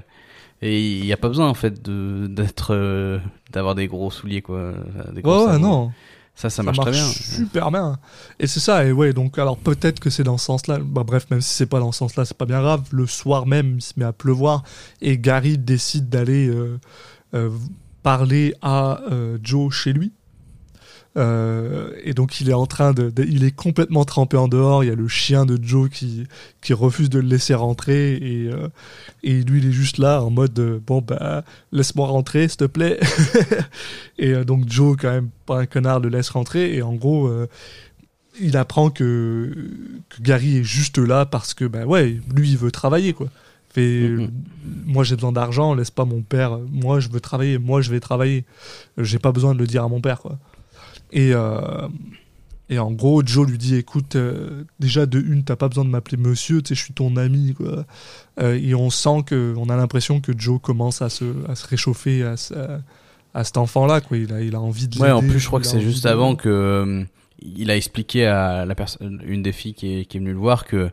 et il y a pas besoin en fait de d'être euh, d'avoir des gros souliers quoi. Des Ouais, ouais, non. Ça, ça marche très bien. super bien. Et c'est ça, et ouais, donc alors peut-être que c'est dans ce sens-là. Bah, bref, même si c'est pas dans ce sens-là, c'est pas bien grave. Le soir même, il se met à pleuvoir et Gary décide d'aller euh, euh, parler à euh, Joe chez lui. Euh, et donc il est en train de, de- il est complètement trempé en dehors. Il y a le chien de Joe qui qui refuse de le laisser rentrer et euh, et lui il est juste là en mode euh, bon bah laisse-moi rentrer s'il te plaît. et euh, donc Joe quand même pas un connard le laisse rentrer et en gros il apprend que, que Gary est juste là parce que bah ouais lui il veut travailler quoi. Fait, Mhm. moi j'ai besoin d'argent, laisse pas mon père. Moi je veux travailler, moi je vais travailler. J'ai pas besoin de le dire à mon père quoi. Et, euh, et en gros, Joe lui dit écoute, euh, déjà de une, t'as pas besoin de m'appeler monsieur, tu sais, je suis ton ami, quoi. Euh, et on sent que, on a l'impression que Joe commence à se, à se réchauffer à, à cet enfant-là, quoi. Il a, il a envie de Ouais, en plus, je crois que c'est juste de- avant que il a expliqué à la personne, une des filles qui est, qui est venue le voir que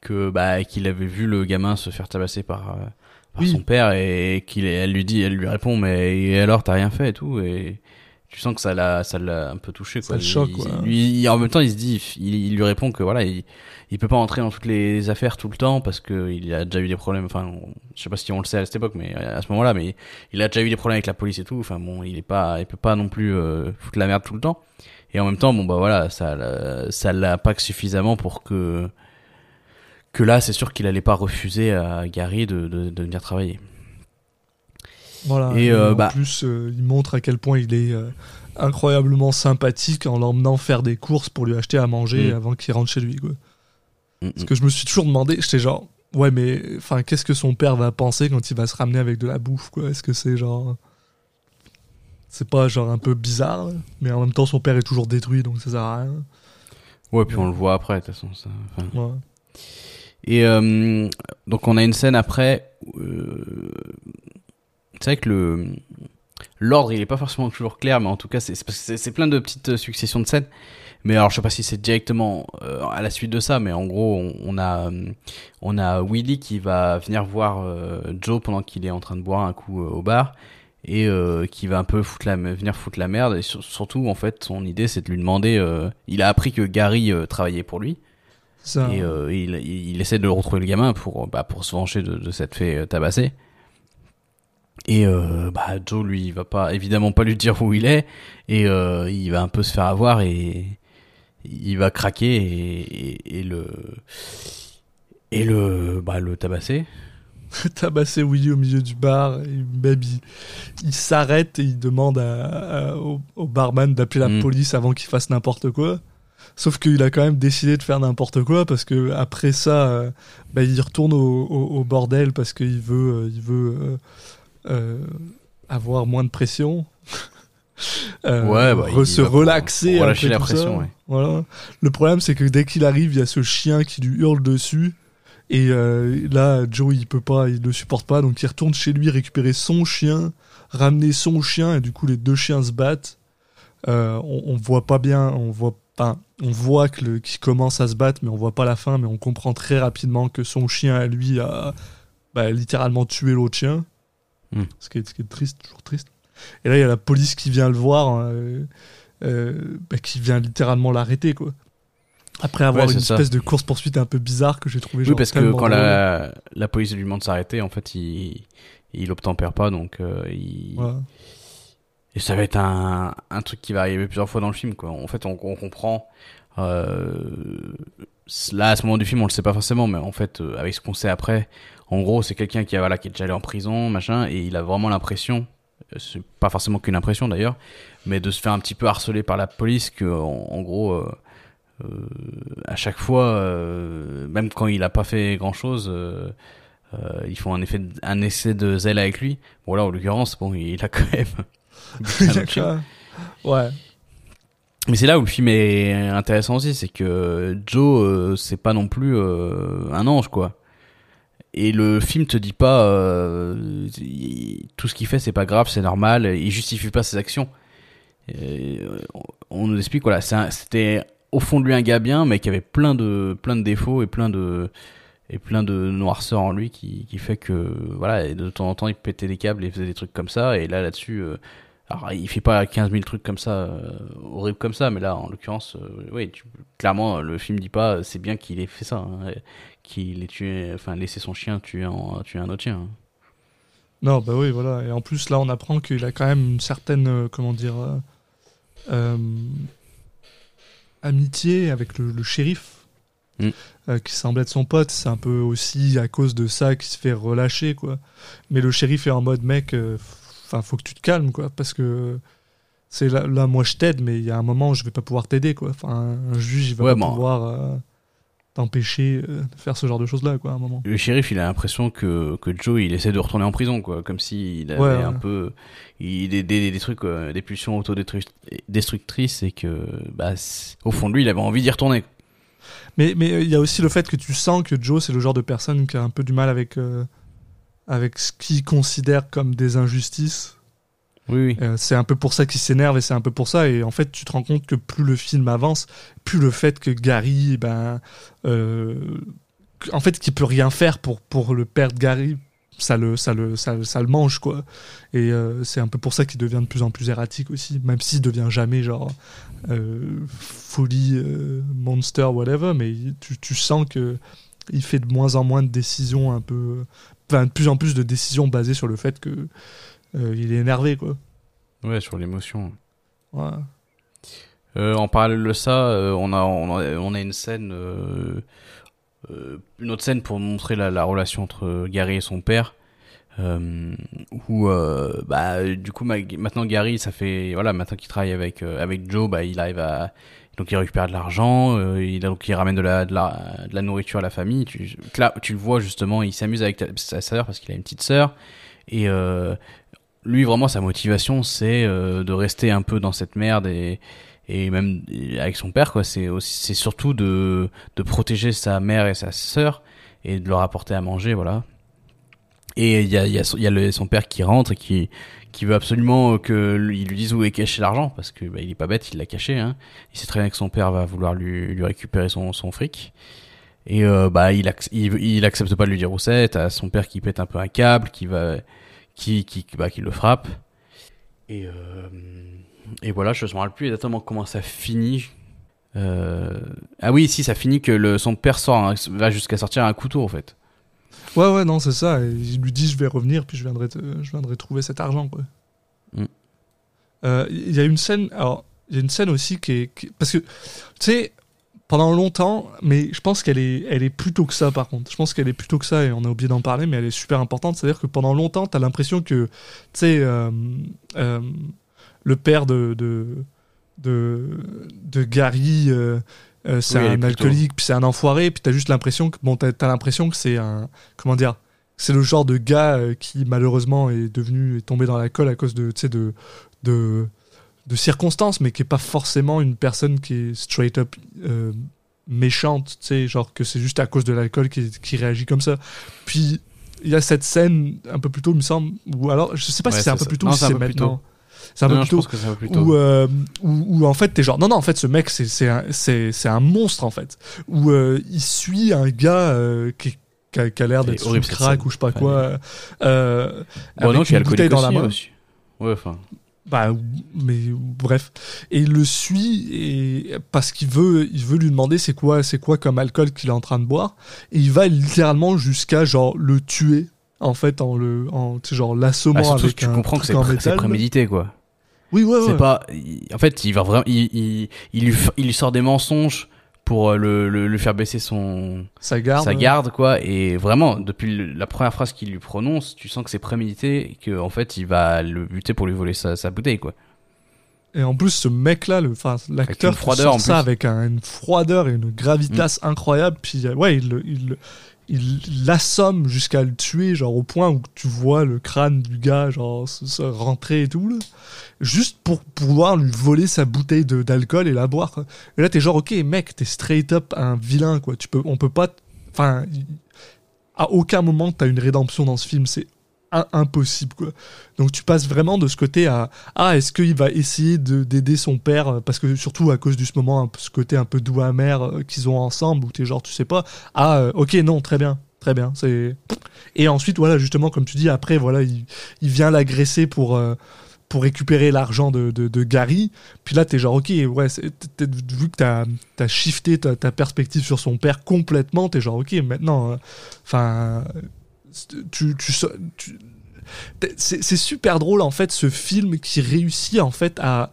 que bah qu'il avait vu le gamin se faire tabasser par par Oui. son père et qu'il elle lui dit, elle lui répond mais et alors t'as rien fait et tout et tu sens que ça l'a ça l'a un peu touché quoi. Ça le choque, Il- quoi. Lui en même temps il se dit il, il lui répond que voilà il il peut pas entrer dans toutes les affaires tout le temps parce que il a déjà eu des problèmes enfin on- je sais pas si on le sait à cette époque mais à ce moment-là mais il a déjà eu des problèmes avec la police et tout enfin bon il est pas il peut pas non plus euh, foutre la merde tout le temps et en même temps bon bah voilà ça l'a- ça l'impacte suffisamment pour que que là c'est sûr qu'il allait pas refuser à Gary de, de, de venir travailler Voilà. Et, euh, en bah- plus, euh, il montre à quel point il est euh, incroyablement sympathique en l'emmenant faire des courses pour lui acheter à manger Mm. avant qu'il rentre chez lui. Quoi. Mm, Parce mm. que je me suis toujours demandé, j'étais genre, ouais, mais enfin, qu'est-ce que son père va penser quand il va se ramener avec de la bouffe, quoi? Est-ce que c'est genre. C'est pas genre un peu bizarre, mais en même temps, son père est toujours détruit, donc ça sert à rien. ouais puis on le voit après de toute façon ça. Ouais. Et euh, donc on a une scène après. euh, c'est vrai que le l'ordre il est pas forcément toujours clair, mais en tout cas c'est c'est plein de petites euh, successions de scènes. Mais alors je sais pas si c'est directement euh, à la suite de ça, mais en gros on, on a euh, on a Willy qui va venir voir euh, Joe pendant qu'il est en train de boire un coup au bar et euh, qui va un peu foutre la venir foutre la merde et sur- surtout en fait son idée c'est de lui demander euh, il a appris que Gary euh, travaillait pour lui Ça, et il, essaie de retrouver le gamin pour, bah, pour se venger de, de cette fée tabassée. Et euh, bah, Joe, lui, il va pas, évidemment pas lui dire où il est. Et euh, il va un peu se faire avoir et il va craquer et, et, et le. Et le, bah, le tabasser. tabasser Willy au milieu du bar. Et même, il, s'arrête et il demande à- à- au, au barman d'appeler la Mm. police avant qu'il fasse n'importe quoi. Sauf qu'il a quand même décidé de faire n'importe quoi parce que après ça, euh, bah, il retourne au, au- au bordel parce qu'il veut, il veut avoir moins de pression. Euh, Ouais, bah, re- se relaxer, relâcher la pression, ouais. Voilà. Le problème, c'est que dès qu'il arrive, il y a ce chien qui lui hurle dessus. Et euh, là, Joe, il peut pas, il le supporte pas, donc il retourne chez lui récupérer son chien, ramener son chien, et du coup les deux chiens se battent. Euh, on, on voit pas bien, on voit pas, on voit que le, qu'il commence à se battre, mais on voit pas la fin, mais on comprend très rapidement que son chien à lui a bah, littéralement tué l'autre chien. Hmm. Ce, qui est, ce qui est triste, toujours triste. Et là, il y a la police qui vient le voir, euh, euh, bah, qui vient littéralement l'arrêter, quoi. Après avoir Ouais, une ça. espèce de course poursuite un peu bizarre que j'ai trouvé Oui, genre parce que quand la, la police lui demande de s'arrêter, en fait, il, il obtempère pas, donc euh, il. Et ça va être un, un truc qui va arriver plusieurs fois dans le film, quoi. En fait, on, on comprend. Euh, là, à ce moment du film, on le sait pas forcément, mais en fait, euh, avec ce qu'on sait après, en gros, c'est quelqu'un qui, a- voilà, qui est déjà allé en prison, machin, et il a vraiment l'impression, euh, c'est pas forcément qu'une impression d'ailleurs, mais de se faire un petit peu harceler par la police, que en, en gros, euh, euh, à chaque fois, euh, même quand il a pas fait grand chose, euh, euh, ils font un effet, de- un essai de zèle avec lui. Bon là, en l'occurrence, bon, il a quand même. ouais. Mais c'est là où le film est intéressant aussi, c'est que Joe, euh, c'est pas non plus euh, un ange, quoi. Et le film te dit pas euh, tout ce qu'il fait, c'est pas grave, c'est normal. Il justifie pas ses actions. Et, euh, on nous explique voilà, c'était au fond de lui un gars bien, mais qui avait plein de plein de défauts et plein de et plein de noirceur en lui qui, qui fait que voilà de temps en temps il pétait des câbles et faisait des trucs comme ça et là là-dessus euh, alors il fait pas 15 000 trucs comme ça euh, horribles comme ça mais là en l'occurrence euh, oui clairement le film dit pas c'est bien qu'il ait fait ça hein, et qu'il ait tué enfin laissé son chien tuer en tuer un autre chien hein. Non, bah oui, voilà. Et en plus, là, on apprend qu'il a quand même une certaine, euh, comment dire, euh, euh, amitié avec le, le shérif, Mm. euh, qui semble être son pote. C'est un peu aussi à cause de ça qu'il se fait relâcher, quoi. Mais le shérif est en mode, mec, enfin, faut que tu te calmes, quoi, parce que c'est là, là, moi, je t'aide, mais il y a un moment où je vais pas pouvoir t'aider, quoi. Enfin, un juge, il va Ouais, pas bon. pouvoir t'empêcher euh, de faire ce genre de choses-là, quoi, à un moment. le shérif il a l'impression que, que Joe il essaie de retourner en prison quoi comme s'il avait Ouais, ouais. un peu il des, des, des trucs euh, des pulsions autodestructrices et que bah au fond de lui il avait envie d'y retourner Mais mais il y a aussi le fait que tu sens que Joe c'est le genre de personne qui a un peu du mal avec euh, avec ce qu'il considère comme des injustices. Oui Euh, c'est un peu pour ça qu'il s'énerve et c'est un peu pour ça et en fait tu te rends compte que plus le film avance, plus le fait que Gary ben euh, en fait qu'il peut rien faire pour pour le perdre Gary ça le, ça le, ça, le mange quoi. Et euh, c'est un peu pour ça qu'il devient de plus en plus erratique aussi, même s'il devient jamais genre folie, monster, whatever. Mais tu, tu sens que il fait de moins en moins de décisions un peu, enfin de plus en plus de décisions basées sur le fait que euh, il est énervé quoi. Ouais, sur l'émotion. Ouais. Euh, en parallèle de ça, euh, on, a, on, a, on a une scène, une autre scène pour montrer la, la relation entre Gary et son père. Où bah du coup ma- maintenant Gary ça fait voilà maintenant qu'il travaille avec avec Joe bah il arrive à donc il récupère de l'argent euh, il donc il ramène de la, de la de la nourriture à la famille tu là tu le vois justement il s'amuse avec ta- sa sœur parce qu'il a une petite sœur et euh, lui vraiment sa motivation c'est euh, de rester un peu dans cette merde et et même avec son père quoi. C'est c'est surtout de de protéger sa mère et sa sœur et de leur apporter à manger voilà. Et il y a il y a son, y a le- son père qui rentre et qui qui veut absolument que lui- il lui dise où est caché l'argent parce que bah, il est pas bête il l'a caché hein. Il sait très bien que son père va vouloir lui lui récupérer son son fric. Et euh, bah il, ac- il accepte pas de lui dire où c'est. T'as son père qui pète un peu un câble qui va qui qui bah qui le frappe et euh, et voilà, je me rappelle plus exactement comment ça finit. Euh... Ah oui, si, ça finit que le, son père sort, un- va jusqu'à sortir un couteau en fait. Ouais, ouais, non, c'est ça. Il lui dit, je vais revenir, puis je viendrai, te- je viendrai trouver cet argent, quoi. Mm. Euh, Il y a une scène, alors, il y a une scène aussi qui est, qui- parce que, tu sais, pendant longtemps, mais je pense qu'elle est, elle est plutôt que ça, par contre. Je pense qu'elle est plutôt que ça, et on a oublié d'en parler, mais elle est super importante. C'est-à-dire que pendant longtemps, t'as l'impression que, tu sais, euh, euh, le père de, de, de, de Gary, euh, c'est Oui, un alcoolique, puis c'est un enfoiré, puis t'as juste l'impression que, bon, t'as as, l'impression que c'est un, comment dire, c'est le genre de gars qui malheureusement est devenu, est tombé dans la colle à cause de, tu sais, de, de, de circonstances, mais qui est pas forcément une personne qui est straight up euh, méchante, tu sais, genre que c'est juste à cause de l'alcool qui, qui réagit comme ça. Puis il y a cette scène un peu plus tôt, il me semble, ou alors je sais pas Ouais, si c'est un peu plus tôt ou si c'est un c'est peu plus maintenant. tôt. C'est un Non, peu non, plus tôt que plus où, euh, où, où, en fait t'es genre non non en fait ce mec c'est un, un monstre en fait où euh, il suit un gars euh, qui, qui a, l'air d'être sous crack ou je sais pas quoi euh, Bon, avec non, une bouteille dans la main aussi. Ouais, enfin. Bah mais bref et il le suit et parce qu'il veut il veut lui demander c'est quoi c'est quoi comme alcool qu'il est en train de boire et il va littéralement jusqu'à genre le tuer en fait en le en genre l'assommant Ah, surtout avec tu un comprends que c'est prémédité quoi. oui ouais, ouais. C'est pas. En fait, il va vraiment. Il, il, il, lui, il lui sort des mensonges pour euh, le, le, le faire baisser son sa garde sa garde quoi. Et vraiment, depuis le- la première phrase qu'il lui prononce, tu sens que c'est prémédité et que en fait, il va le buter pour lui voler sa, sa bouteille quoi. Et en plus, ce mec-là, le, enfin, l'acteur, sort en ça plus. avec un- une froideur et une gravitas incroyable. Puis, euh, ouais, il, il, il l'assomme jusqu'à le tuer, genre au point où tu vois le crâne du gars, genre, se, rentrer et tout. Juste pour pouvoir lui voler sa bouteille d'alcool et la boire. Et là, t'es genre, ok, mec, t'es straight up un vilain, quoi. Tu peux, on peut pas. Enfin, à aucun moment t'as une rédemption dans ce film. C'est impossible, quoi. Donc tu passes vraiment de ce côté à ah est-ce qu'il va essayer de d'aider son père euh, parce que surtout à cause du ce moment ce côté un peu doux amer euh, qu'ils ont ensemble où t'es genre tu sais pas ah euh, ok non très bien très bien c'est et ensuite voilà justement comme tu dis après voilà il, il vient l'agresser pour pour récupérer l'argent de, de, de Gary puis là t'es genre ok ouais vu que t'as as shifté ta, perspective sur son père complètement t'es genre ok maintenant enfin c'est super drôle en fait ce film qui réussit en fait à,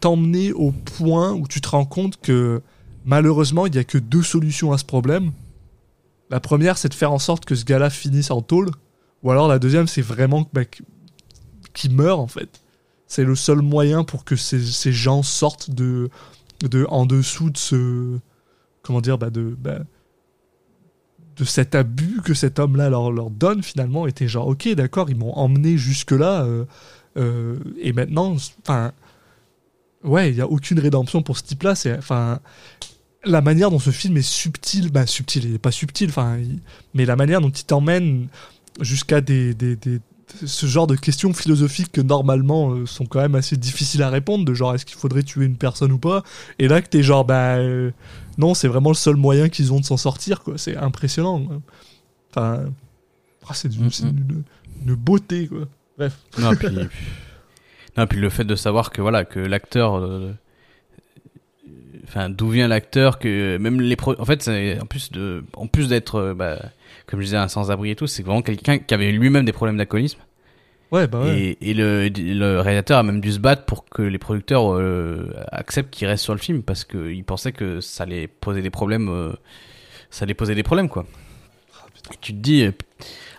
t'emmener au point où tu te rends compte que malheureusement il n'y a que deux solutions à ce problème. La première c'est de faire en sorte que ce gars-là finisse en tôle, ou alors la deuxième c'est vraiment bah, qu- qu'il meure en fait. C'est le seul moyen pour que ces, gens sortent de, de en dessous de ce comment dire bah de bah, de cet abus que cet homme-là leur, donne finalement était genre ok d'accord ils m'ont emmené jusque là et maintenant enfin ouais il y a aucune rédemption pour ce type-là c'est enfin la manière dont ce film est subtil bah subtil il est pas subtil enfin mais la manière dont il t'emmène jusqu'à des, des, des- ce genre de questions philosophiques que normalement euh, sont quand même assez difficiles à répondre de genre est-ce qu'il faudrait tuer une personne ou pas et là que t'es genre bah euh, non c'est vraiment le seul moyen qu'ils ont de s'en sortir quoi c'est impressionnant quoi. enfin Ah, c'est Mm, c'est mm. une, une beauté, quoi. Bref. Non, puis, non, puis le fait de savoir que voilà que l'acteur, euh, enfin d'où vient l'acteur, que même les pro... en fait, en plus de, en plus d'être, euh, bah, comme je disais, un sans-abri et tout, c'est vraiment quelqu'un qui avait lui-même des problèmes d'alcoolisme. Bah. Et, le, le réalisateur a même dû se battre pour que les producteurs euh, acceptent qu'il reste sur le film parce qu'il pensait que ça allait poser des problèmes, euh, ça allait poser des problèmes quoi. Tu te dis,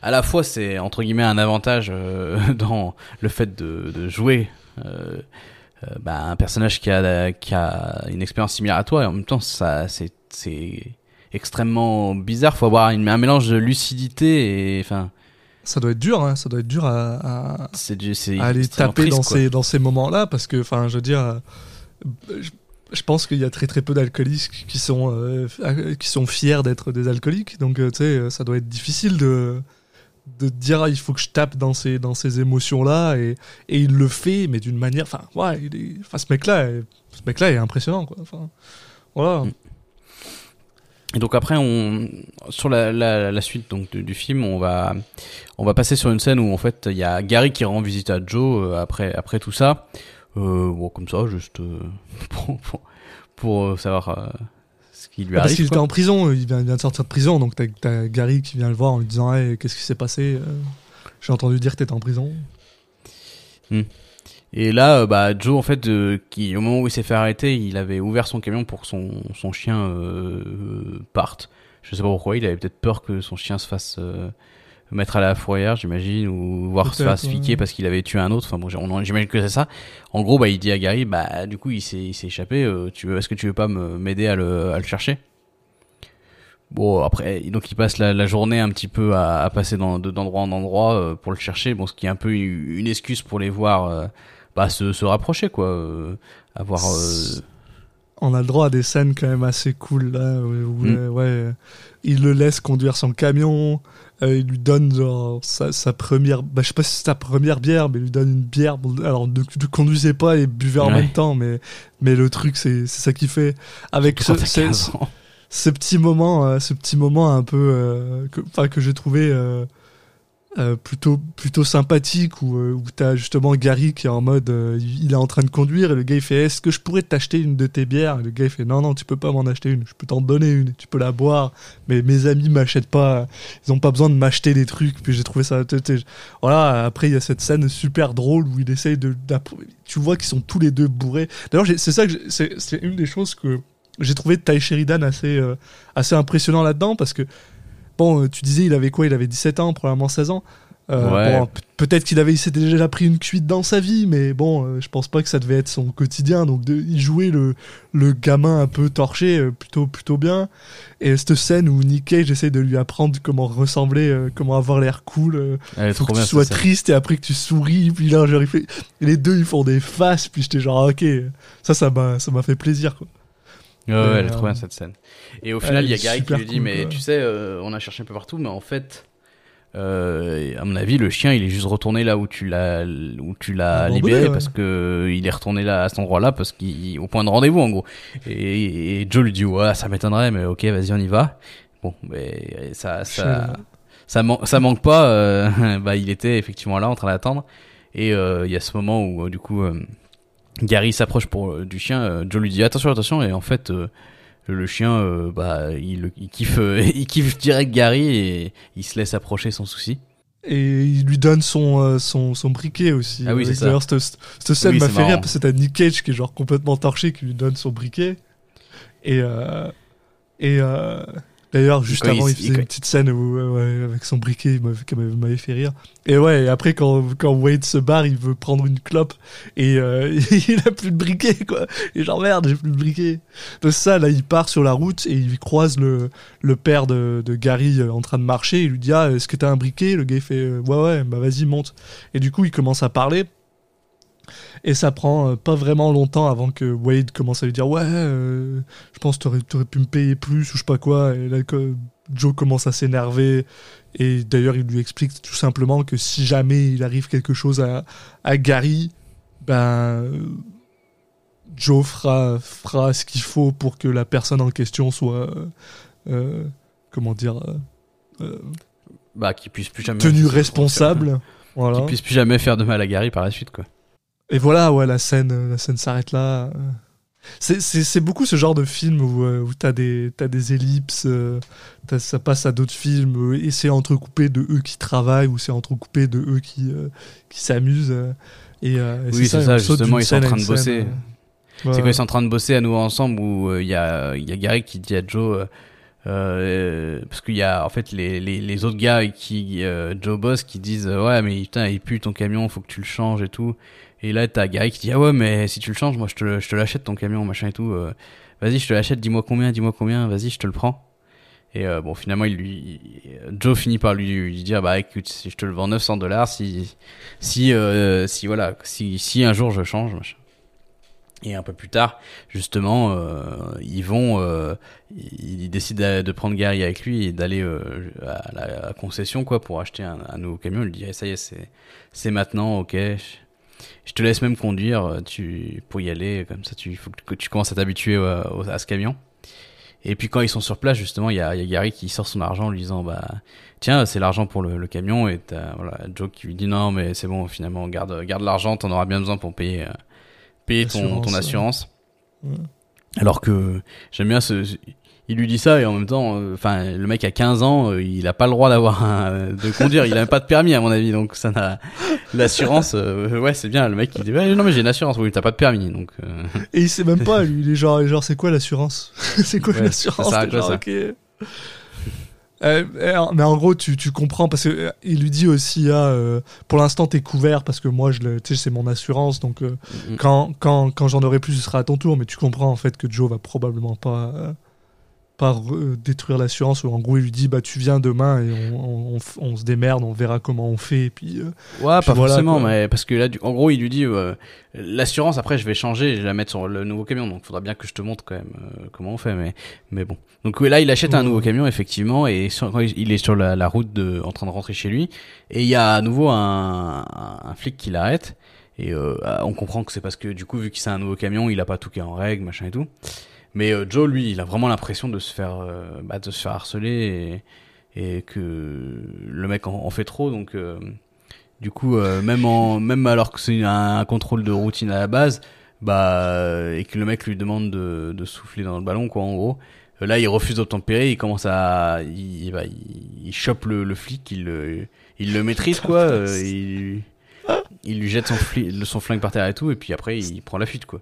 à la fois c'est entre guillemets un avantage euh, dans le fait de, jouer bah, un personnage qui a, qui a une expérience similaire à toi et en même temps ça c'est c'est extrêmement bizarre. Faut avoir une- un mélange de lucidité et enfin Ça doit être dur, hein. Ça doit être dur à, à- c'est du- c'est à aller taper dans quoi. ces, dans ces moments-là parce que, enfin, je veux dire, euh, je, je pense qu'il y a très très peu d'alcooliques qui sont, euh, qui sont fiers d'être des alcooliques. Donc, euh, tu sais, ça doit être difficile de, de dire, ah, il faut que je tape dans ces, dans ces émotions-là. Et, et il le fait, mais d'une manière. Enfin, ouais, il est- ce mec-là, est- ce mec-là est impressionnant, quoi. Enfin, voilà. Mm. Et donc après, on sur la, la, la suite donc du, du film, on va on va passer sur une scène où en fait il y a Gary qui rend visite à Joe euh, après après tout ça. Euh, bon comme ça, juste euh, pour, pour, pour, savoir ce qui lui Parce arrive. qu'il était en prison, il vient, il vient de sortir de prison, donc t'as as Gary qui vient le voir en lui disant Hey, Qu'est-ce qui s'est passé J'ai entendu dire que t'étais en prison. Et là, euh, bah Joe en fait, euh, qui au moment où il s'est fait arrêter, il avait ouvert son camion pour que son son chien euh, euh, parte. Je sais pas pourquoi, il avait peut-être peur que son chien se fasse euh, mettre à la fourrière, j'imagine, ou voir se fasse piquer ouais. parce qu'il avait tué un autre. Enfin bon, j'imagine que c'est ça. En gros, bah il dit à Gary, bah du coup il s'est il s'est échappé. euh, tu veux, est-ce que tu veux pas me m'aider à le à le chercher? Bon après, donc il passe la, la journée un petit peu à, à passer d'endroit en endroit euh, pour le chercher. Bon, ce qui est un peu une excuse pour les voir. Bah, se, se rapprocher quoi euh, avoir euh, On a le droit à des scènes quand même assez cool là où, Mm. ouais, euh, il le laisse conduire son camion, euh, il lui donne genre sa, sa première, bah, je sais pas si c'est sa première bière, mais il lui donne une bière. Alors ne, ne conduisez pas et buvez en Ouais. même temps, mais mais le truc c'est ça qui fait avec ce, ce- 15 ans. ce petit moment, euh, ce petit moment un peu, euh, que, que j'ai trouvé euh, plutôt plutôt sympathique où, euh, où t'as justement Gary qui est en mode, euh, il est en train de conduire et le gars il fait, est-ce que je pourrais t'acheter une de tes bières? Et le gars il fait, non non tu peux pas m'en acheter une, je peux t'en donner une, tu peux la boire, mais mes amis m'achètent pas, ils ont pas besoin de m'acheter des trucs. Puis j'ai trouvé ça, voilà. Après il y a cette scène super drôle où il essaye de, tu vois qu'ils sont tous les deux bourrés. D'ailleurs c'est ça que c'est une des choses que j'ai trouvé Ty Sheridan assez, assez impressionnant là-dedans parce que, bon, euh, tu disais, il avait quoi? Il avait 17 ans, probablement 16 ans. Euh, Ouais. bon, peut-être qu'il avait, il s'était déjà pris une cuite dans sa vie, mais bon, euh, je pense pas que ça devait être son quotidien. Donc, de, il jouait le, le gamin un peu torché, euh, plutôt, plutôt bien. Et cette scène où Nick Cage essaie de lui apprendre comment ressembler, comment avoir l'air cool. faut que tu sois triste et après que tu souris. Puis là, genre, il fait- et les deux, ils font des faces. Puis j'étais genre, ah, ok, ça, ça m'a, ça m'a fait plaisir, quoi. Ouais, ouais, elle est Euh, trop bien cette scène. Et au final, il y a Gary qui lui dit, cool, mais tu sais, euh, on a cherché un peu partout, mais en fait, euh, à mon avis, le chien, il est juste retourné là où tu l'as, où tu l'as Abandonné, libéré ouais. parce que il est retourné là à cet endroit-là parce qu'il au point de rendez-vous en gros. Et, et Joe lui dit, ouais, ça m'étonnerait, mais ok, vas-y, on y va. Bon, mais ça, ça, ça, man- ça manque pas. euh, bah, il était effectivement là en train d'attendre. Et euh, il y a ce moment où du coup Gary s'approche pour euh, du chien. euh, Joe lui dit attention, attention. Et en fait, euh, le chien, euh, bah, il, il kiffe, euh, il kiffe direct Gary et il se laisse approcher sans souci. Et il lui donne son, euh, son, son briquet aussi. Ah oui, c'est ça. D'ailleurs, cette, scène m'a fait rire parce que t'as Nick Cage qui est genre complètement torché qui lui donne son briquet. Et, et d'ailleurs, juste avant, il, il- faisait une petite scène où, ouais, ouais, avec son briquet, qui m'avait fait rire. Et ouais, et après, quand, quand Wade se barre, il veut prendre une clope et euh, il a plus de briquet, quoi. Et genre, merde, j'ai plus de briquet. Donc ça, là, il part sur la route et il croise le, le père de, de Gary euh, en train de marcher. Il lui dit Ah, est-ce que t'as un briquet? Le gars il fait euh, Ouais, ouais, bah vas-y, monte. Et du coup, il commence à parler. Et ça prend euh, pas vraiment longtemps avant que Wade commence à lui dire Ouais, euh, je pense que t'aurais, t'aurais pu me payer plus ou je sais pas quoi. Et là, Joe commence à s'énerver. Et d'ailleurs, il lui explique tout simplement que si jamais il arrive quelque chose à, à Gary, ben. Joe fera, fera ce qu'il faut pour que la personne en question soit. euh, comment dire. euh, bah, qui puisse plus jamais. tenu responsable. Voilà. Qui puisse plus jamais faire de mal à Gary par la suite, quoi. Et voilà, ouais, la scène, la scène s'arrête là. C'est- C'est beaucoup ce genre de film où, euh, où t'as des, des ellipses, euh, ça passe à d'autres films, euh, et c'est entrecoupé de eux qui travaillent, ou c'est entrecoupé de eux qui, euh, qui s'amusent. euh, et, euh, et Oui, c'est ça, justement, ils sont en train de bosser. scène, euh. C'est quand ils sont en train de bosser à nouveau ensemble où euh, il y, a, y a Gary qui dit à Joe euh, euh, parce qu'il y a en fait les, les, les autres gars qui euh, Joe Boss qui disent euh, ouais mais putain il pue ton camion faut que tu le changes et tout et là t'as Gary qui dit ah ouais mais si tu le changes moi je te, je te l'achète ton camion machin et tout euh, vas-y je te l'achète dis-moi combien dis-moi combien vas-y je te le prends et euh, bon finalement il lui Joe finit par lui, dire bah écoute si je te le vends 900 dollars si si euh, si voilà si si un jour je change machin et un peu plus tard, justement, euh, ils vont, ils décident de prendre Gary avec lui et d'aller à la concession quoi pour acheter un, nouveau camion. Il lui dit Eh, ça y est, c'est c'est maintenant, ok. Je, te laisse même conduire, tu pour y aller comme ça. Tu faut que tu commences à t'habituer euh, à ce camion. Et puis quand ils sont sur place, justement, il y a, il y a Gary qui sort son argent en lui disant bah tiens c'est l'argent pour le, le camion et t'as voilà Joe qui lui dit non mais c'est bon finalement garde garde l'argent, t'en auras bien besoin pour payer euh, payer ton, assurance. Ouais. Alors que j'aime bien ce- il lui dit ça et en même temps, euh, enfin le mec a 15 ans, euh, il a pas le droit d'avoir un- de conduire, il a même pas de permis à mon avis, donc ça n'a l'assurance. euh, ouais c'est bien le mec il dit ouais, non mais j'ai une assurance, oui t'as pas de permis donc. euh, Et il sait même pas, lui, il est genre, genre c'est quoi l'assurance? C'est quoi Ouais, l'assurance? ça quoi, genre, ça. Euh, euh, mais en gros, tu, tu comprends parce que euh, il lui dit aussi, ah, euh, pour l'instant t'es couvert parce que moi, je le, c'est mon assurance, donc euh, Mm. quand, quand, quand j'en aurai plus, ce sera à ton tour. Mais tu comprends en fait que Joe va probablement pas, euh, pas re- détruire l'assurance. Ou en gros, il lui dit, bah tu viens demain et on, on, on se démerde, on verra comment on fait. Et puis, euh, Ouais, Puis pas voilà, forcément, quoi. mais parce que là, du- en gros, il lui dit euh, l'assurance. Après, je vais changer, je vais la mettre sur le nouveau camion. Donc, faudra bien que je te montre quand même euh, comment on fait. Mais, mais bon. Donc là, il achète un nouveau camion effectivement, et sur- quand il est sur la, la route de, en train de rentrer chez lui, et il y a à nouveau un, un, flic qui l'arrête. Et euh, on comprend que c'est parce que du coup, vu que c'est un nouveau camion, il a pas tout qui est en règle, machin et tout. Mais euh, Joe, lui, il a vraiment l'impression de se faire, euh, bah, de se faire harceler et, et que le mec en, fait trop. Donc, euh, du coup, euh, même en, même alors que c'est un, contrôle de routine à la base, bah, euh, et que le mec lui demande de, de souffler dans le ballon, quoi, en gros. Là, il refuse d'obtempérer, il commence à, il, bah, il, il chope le, le flic, il le, il le maîtrise, quoi. il, il lui jette son, fli- son flingue par terre et tout, et puis après, il prend la fuite, quoi.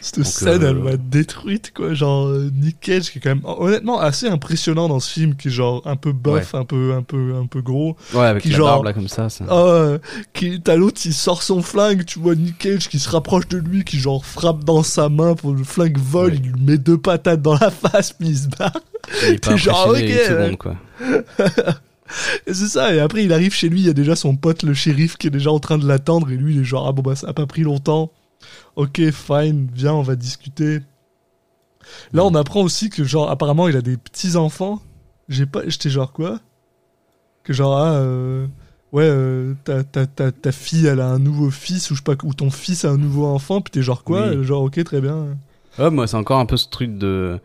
Cette Donc, scène, euh, elle m'a détruite, quoi. Genre, euh, Nick Cage, qui est quand même, honnêtement, assez impressionnant dans ce film, qui est genre un peu buff, un peu, un peu, un peu gros. Ouais, avec Qui la genre- barbe, là, comme ça. ça. Ouais, qui, t'as l'autre, il sort son flingue, tu vois Nick Cage qui se rapproche de lui, qui genre frappe dans sa main pour le flingue vol, Ouais. il lui met deux patates dans la face, puis il se barre. T'es genre, ok, seconde, quoi. Et c'est ça, et après il arrive chez lui, il y a déjà son pote, le shérif, qui est déjà en train de l'attendre, et lui, il est genre, ah bon bah ça a pas pris longtemps. Ok, fine, viens, on va discuter. Là, on apprend aussi que, genre, apparemment, il a des petits-enfants. J'ai pas, j'étais genre, quoi? Que genre, ah, euh, ouais, euh, ta, ta, ta, ta fille, elle a un nouveau fils, ou je sais pas, ou ton fils a un nouveau enfant, puis t'es genre, quoi? Oui. Genre, ok, très bien. Ouais, moi, c'est encore un peu ce truc de.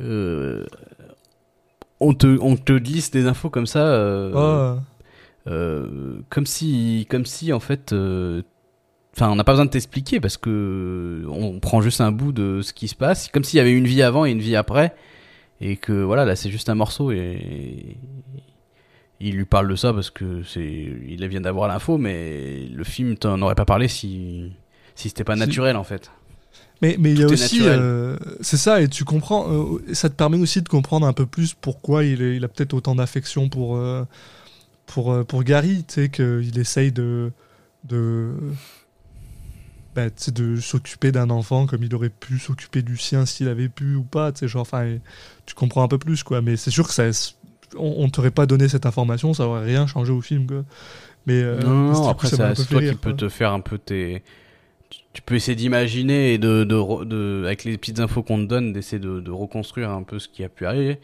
euh, on, te, on te glisse des infos comme ça. euh, Ah, comme si, comme si en fait, enfin, on n'a pas besoin de t'expliquer parce que on prend juste un bout de ce qui se passe, comme s'il y avait une vie avant et une vie après, et que voilà, là, c'est juste un morceau et il lui parle de ça parce que c'est, il vient d'avoir l'info, mais le film t'en aurait pas parlé si, si c'était pas naturel en fait. Mais mais il y a aussi, euh, c'est ça, et tu comprends, euh, ça te permet aussi de comprendre un peu plus pourquoi il, est- il a peut-être autant d'affection pour euh, pour euh, pour Gary, tu sais qu'il essaye de de bah, de s'occuper d'un enfant comme il aurait pu s'occuper du sien s'il avait pu ou pas, genre, enfin, tu comprends un peu plus quoi. Mais c'est sûr que ça, on, on t'aurait pas donné cette information, ça aurait rien changé au film quoi. Mais euh, non, après, c'est toi qui rire, peux quoi. te faire un peu tes. tu- peux essayer d'imaginer et de, de, de, avec les petites infos qu'on te donne, d'essayer de, de reconstruire un peu ce qui a pu arriver.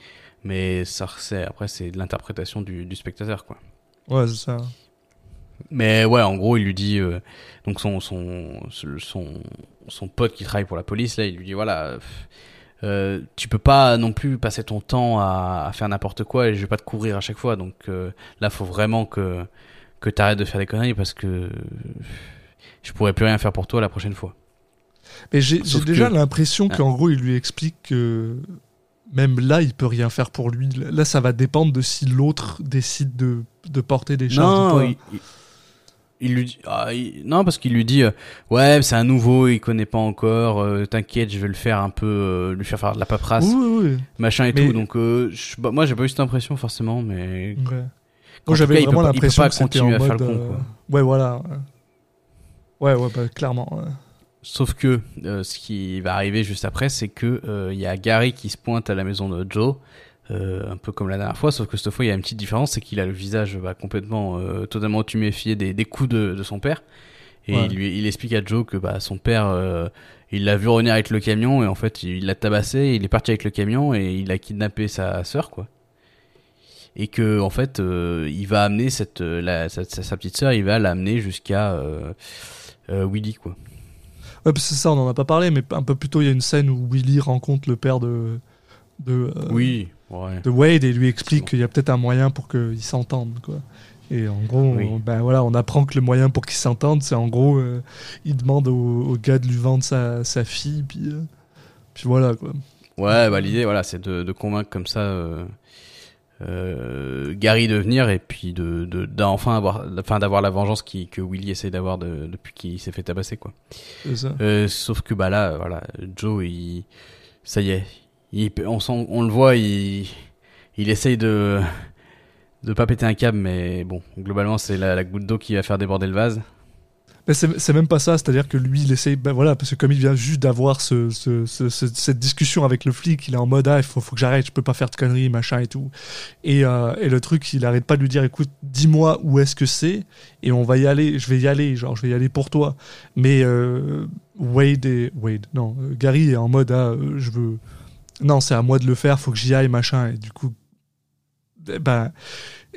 Mais ça, c'est, après, c'est de l'interprétation du, du spectateur, quoi. Ouais, c'est ça. Mais ouais, en gros, il lui dit, euh, donc son, son, son, son pote qui travaille pour la police, là, il lui dit, voilà, euh, tu peux pas non plus passer ton temps à, à faire n'importe quoi et je vais pas te couvrir à chaque fois. Donc euh, là, faut vraiment que que t'arrêtes de faire des conneries parce que je pourrais plus rien faire pour toi la prochaine fois. Mais j'ai déjà que- l'impression Ah. qu'en gros, il lui explique que même là, il peut rien faire pour lui. Là, ça va dépendre de si l'autre décide de, de porter des charges. ou Non, pas. il, il- lui dit, ah, il- non parce qu'il lui dit, euh, ouais, c'est un nouveau, il connaît pas encore. euh, T'inquiète, je vais le faire un peu, euh, lui faire faire de la paperasse, Oui, oui, oui. machin et Mais- tout. Donc je- bah, moi, j'ai pas eu cette impression forcément, mais Ouais. Moi, j'avais vraiment l'impression que c'était continuer en à faire mode. le con, quoi. Ouais, voilà. Ouais, ouais, bah, clairement. ouais. Sauf que ce qui va arriver juste après, c'est que il y a Gary qui se pointe à la maison de Joe, un peu comme la dernière fois, sauf que cette fois il y a une petite différence, c'est qu'il a le visage bah, complètement, euh, totalement tuméfié des, des coups de, de son père, et Ouais. il lui, il explique à Joe que bah son père, euh, il l'a vu revenir avec le camion et en fait il l'a tabassé, il est parti avec le camion et il a kidnappé sa sœur quoi. Et que en fait euh, il va amener cette, euh, la, sa, petite sœur, il va l'amener jusqu'à euh, euh, Willy quoi. Ouais, c'est ça, on en a pas parlé, mais un peu plus tôt, il y a une scène où Willy rencontre le père de. de euh, Oui, ouais. de Wade et lui explique qu'il y a peut-être un moyen pour qu'ils s'entendent quoi. Et en gros, Oui. on, ben voilà, on apprend que le moyen pour qu'ils s'entendent, c'est en gros, euh, il demande au, au gars de lui vendre sa, sa fille, puis, euh, puis voilà quoi. Ouais, bah l'idée, voilà, c'est de, de convaincre comme ça euh, Gary de venir et puis de de- d'enfin avoir, enfin d'avoir la vengeance qui, que Willy essaie d'avoir de- depuis qu'il s'est fait tabasser quoi. Ça. Sauf que bah là, voilà, Joe, il, ça y est, on le voit, il, essaye de de pas péter un câble, mais bon, globalement c'est la, la goutte d'eau qui va faire déborder le vase. Mais c'est même pas ça, c'est-à-dire que lui, il essaye, ben voilà, parce que comme il vient juste d'avoir ce, ce- ce- ce- cette discussion avec le flic, il est en mode, ah, il faut, que j'arrête, je peux pas faire de conneries, machin et tout. Et, euh, et le truc, il arrête pas de lui dire, écoute, dis-moi où est-ce que c'est, et on va y aller, je vais y aller, genre, je vais y aller pour toi. Mais euh, Wade. Wade, non, euh, Gary est en mode, ah, je veux. Non, c'est à moi de le faire, faut que j'y aille, machin, et du coup. Ben.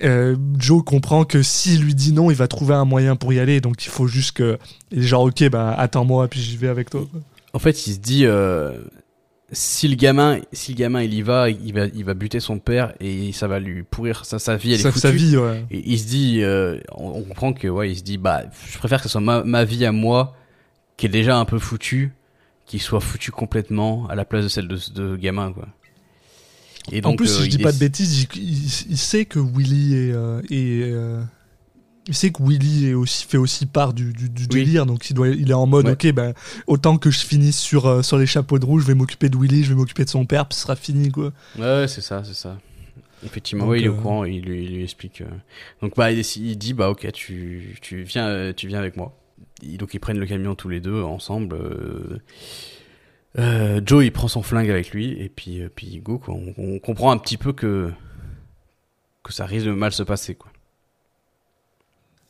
euh, Joe comprend que s'il lui dit non, il va trouver un moyen pour y aller, donc il faut juste que. Il est genre, ok, bah attends-moi, puis j'y vais avec toi. En fait, il se dit euh, si le gamin, si le gamin il y va, il va, il va buter son père et ça va lui pourrir sa, sa vie. Elle est Sa, foutue. sa vie, ouais. Et il se dit, euh, on, on comprend que ouais, il se dit bah, je préfère que ce soit ma, ma vie à moi qui est déjà un peu foutue, qui soit foutue complètement à la place de celle de de gamin quoi. Et en plus, euh, si je dis pas de bêtises, il, il- il sait que Willy est. euh, est, euh, il sait que Willy est aussi, fait aussi part du, du, du Oui. délire, donc il, doit, il est en mode, Ouais. ok, ben autant que je finisse sur, euh, sur les chapeaux de roue, je vais m'occuper de Willy, je vais m'occuper de son père, puis ce sera fini, quoi. Ouais, c'est ça, c'est ça. Effectivement, Donc, ouais, il est au euh, courant, il lui, il lui explique. euh. Donc bah, il, il dit bah ok, tu, tu viens, euh, tu viens avec moi. Donc ils prennent le camion tous les deux ensemble. euh. Euh, Joe il prend son flingue avec lui et puis euh, puis go quoi. On, on comprend un petit peu que que ça risque de mal se passer quoi.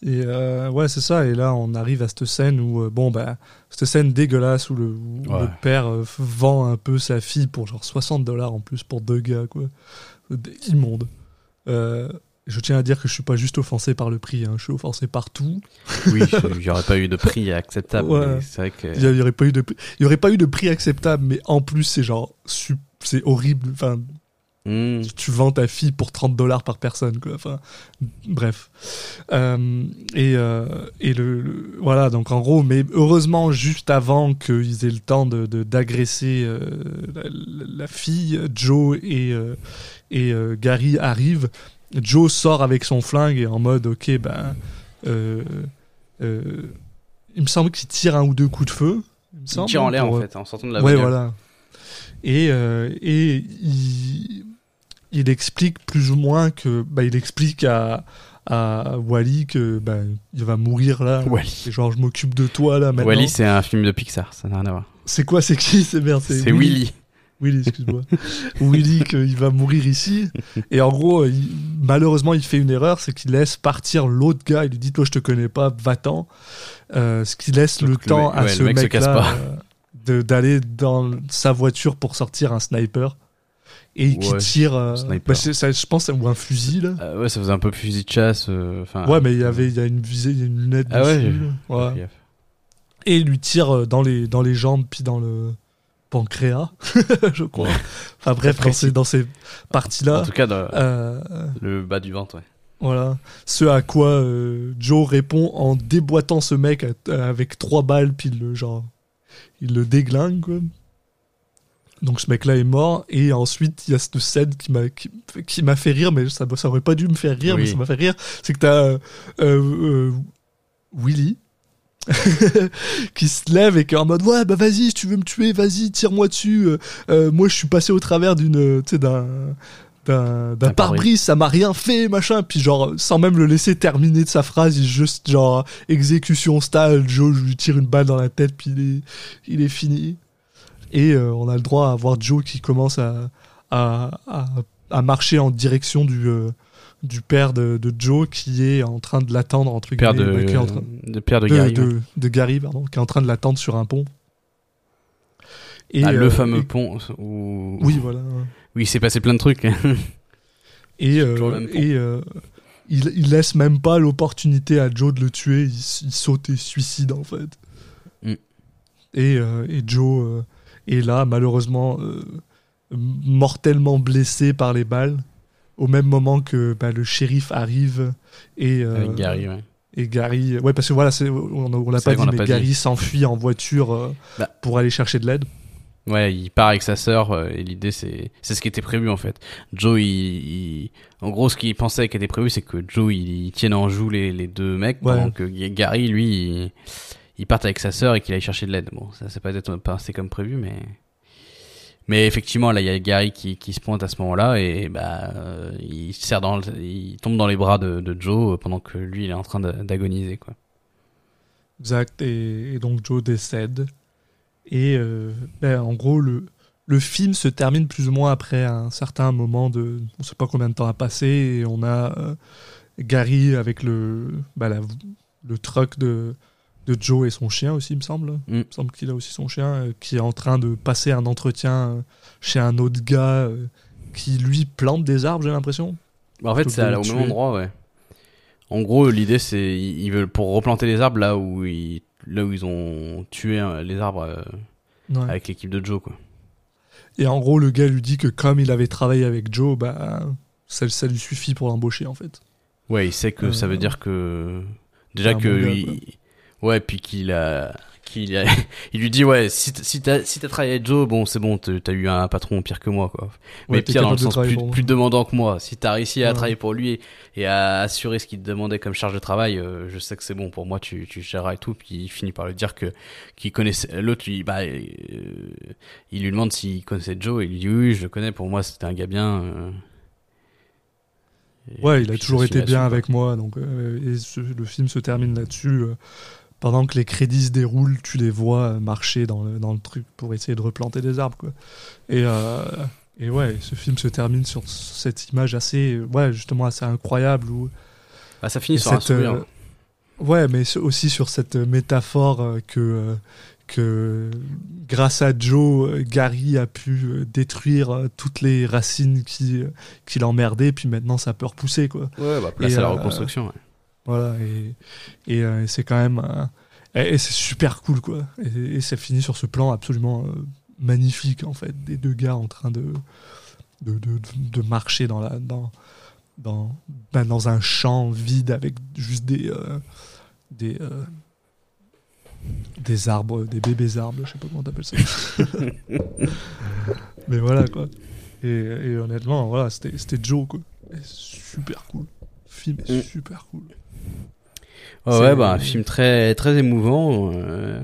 Et euh, ouais, c'est ça. Et là, on arrive à cette scène où, bon, bah, cette scène dégueulasse où le, où Ouais. le père vend un peu sa fille pour genre 60 dollars en plus pour deux gars, quoi. Immonde. Euh, je tiens à dire que je suis pas juste offensé par le prix, hein, je suis offensé par tout. Oui, il y aurait pas eu de prix acceptable. Ouais. mais C'est vrai que Il y, aurait pas eu de, il y aurait pas eu de prix acceptable, mais en plus, c'est genre, c'est horrible. Enfin, Hmm. tu vends ta fille pour 30 dollars par personne quoi enfin bref Euh, et euh, et le, le- voilà donc en gros mais heureusement juste avant qu'ils aient le temps de de- d'agresser euh, la, la fille Joe et et Gary arrivent Joe sort avec son flingue et en mode ok ben euh, euh, il me semble qu'il tire un ou deux coups de feu il me il semble, tire en l'air pour- en fait en sortant de la ouais, voilà. Et, euh, et il, il explique plus ou moins que. Bah, il explique à, à Wally que bah, il va mourir là. Wally. Et genre, je m'occupe de toi là maintenant. Wally, c'est un film de Pixar, ça n'a rien à voir. c'est quoi C'est qui C'est merde. C'est Willy. Willy, excuse-moi. Willy, qu'il va mourir ici. Et en gros, il- malheureusement, il fait une erreur c'est qu'il laisse partir l'autre gars. Il lui dit Toi, je te connais pas, va-t'en. Euh, ce qui laisse Donc, le temps mec- à ouais, ce mec mec-là pas. euh, d'aller dans sa voiture pour sortir un sniper. Et qui Ouais, tire. euh, sniper. bah, ça, je pense, ou un fusil là. Euh, ouais, ça faisait un peu fusil de chasse. euh, ouais, mais il y avait il y a une visée, il y a une lunette Ah ouais, dessus. Ouais. Gaffe. Et il lui tire euh, dans les, dans les jambes, puis dans le. Pancréas, je crois. Enfin bref, dans ces, dans ces parties-là. En tout cas, dans euh, le bas du ventre, ouais. Voilà. Ce à quoi euh, Joe répond en déboîtant ce mec avec trois balles, puis le genre. Il le déglingue, quoi. Donc ce mec-là est mort, et ensuite il y a cette scène qui m'a qui, qui m'a fait rire, mais ça, ça aurait pas dû me faire rire, Oui. mais ça m'a fait rire. C'est que t'as euh, euh, Willy qui se lève et qui est en mode ouais bah vas-y si tu veux me tuer vas-y tire-moi dessus. Euh, euh, moi je suis passé au travers d'une euh, tu sais d'un d'un d'un Un pare-brise. ça m'a rien fait machin. Puis genre sans même le laisser terminer de sa phrase il juste genre exécution style Joe je lui tire une balle dans la tête puis il est il est fini. Et euh, on a le droit à voir Joe qui commence à à, à, à marcher en direction du du père de, de Joe qui est en train de l'attendre entre Père guillemets, de, bah, qui est en train- de père de, de, Gary. de- ouais. de Gary, pardon, qui est en train de l'attendre sur un pont. Et, Ah, euh, le fameux et- pont où, Oui, voilà. où il s'est passé plein de trucs. Et, euh, et euh, il, il laisse même pas l'opportunité à Joe de le tuer. Il, il saute et suicide, en fait. Mm. Et, euh, et Joe euh, est là, malheureusement, euh, mortellement blessé par les balles. Au même moment que bah, le shérif arrive et, euh, Avec Gary, ouais. et Gary. Ouais, parce que voilà, on, on l'a pas dit, mais pas Gary s'enfuit en voiture euh, Bah. pour aller chercher de l'aide. Ouais, il part avec sa sœur euh, et l'idée c'est c'est ce qui était prévu en fait. Joe, il, il- en gros, ce qu'il pensait qui était prévu, c'est que Joe il, il tienne en joue les, les deux mecs, Ouais. pendant que Gary, lui, il, il parte avec sa sœur et qu'il aille chercher de l'aide. Bon, ça c'est pas être pas assez comme prévu, mais mais effectivement là, il y a Gary qui, qui se pointe à ce moment-là et bah euh, il tombe dans les bras de, Joe euh, pendant que lui il est en train d'agoniser quoi. Exact. Et, donc Joe décède. Et euh, ben, en gros, le, le film se termine plus ou moins après un certain moment de. On sait pas combien de temps a passé. Et on a euh, Gary avec le, la- le truck de, de Joe et son chien aussi, il me semble. Mm. Il me semble qu'il a aussi son chien, euh, qui est en train de passer un entretien euh, chez un autre gars euh, qui lui plante des arbres, j'ai l'impression. Bah, en fait, c'est au même endroit, ouais. En gros, l'idée, c'est ils veulent pour replanter les arbres là où ils, là où ils ont tué les arbres euh, Ouais. avec l'équipe de Joe, quoi. Et en gros, le gars lui dit que comme il avait travaillé avec Joe, bah, ça, ça lui suffit pour l'embaucher en fait. Ouais, il sait que ça veut dire que déjà que bon gars, il- ouais, puis qu'il a qu'il a... il lui dit ouais, si t'as si t'as travaillé avec Joe, bon, c'est bon, t'as eu un patron pire que moi, quoi. Mais Ouais, pire dans le sens plus, plus demandant que moi. Si t'as réussi à Ouais. travailler pour lui et, à assurer ce qu'il te demandait comme charge de travail, euh, je sais que c'est bon pour moi. Tu tu géreras et tout. Puis il finit par lui dire que qu'il connaissait l'autre. Lui, bah, euh, il lui demande s'il connaissait Joe et il lui dit oui, oui, je le connais. Pour moi, c'était un gars bien. euh. Ouais, il a toujours été bien avec moi, donc euh, et ce- le film se termine là-dessus. euh, pendant que les crédits se déroulent, tu les vois marcher dans le, dans le truc pour essayer de replanter des arbres, quoi. Et, euh, et ouais, ce film se termine sur cette image assez, ouais, justement assez incroyable où. Bah, ça finit sur un cette, sourire. euh, Ouais, mais aussi sur cette métaphore euh, que, que grâce à Joe, Gary a pu détruire toutes les racines qui, qui l'emmerdaient, puis maintenant ça peut repousser, quoi. Ouais, bah, place et, à la euh, reconstruction. ouais. Voilà, et, et, euh, c'est quand même. euh, et, et c'est super cool, quoi. Et, et ça finit sur ce plan absolument euh, magnifique, en fait, des deux gars en train de, de, de, de marcher dans, la, dans, dans, ben, dans un champ vide avec juste des. euh, des euh, des arbres, des bébés arbres, je sais pas comment t'appelles ça. Mais voilà quoi. Et, et honnêtement, voilà, c'était c'était Joe quoi. Et super cool. Film est Mm. super cool. Ouais, bah, un film très, très émouvant, euh,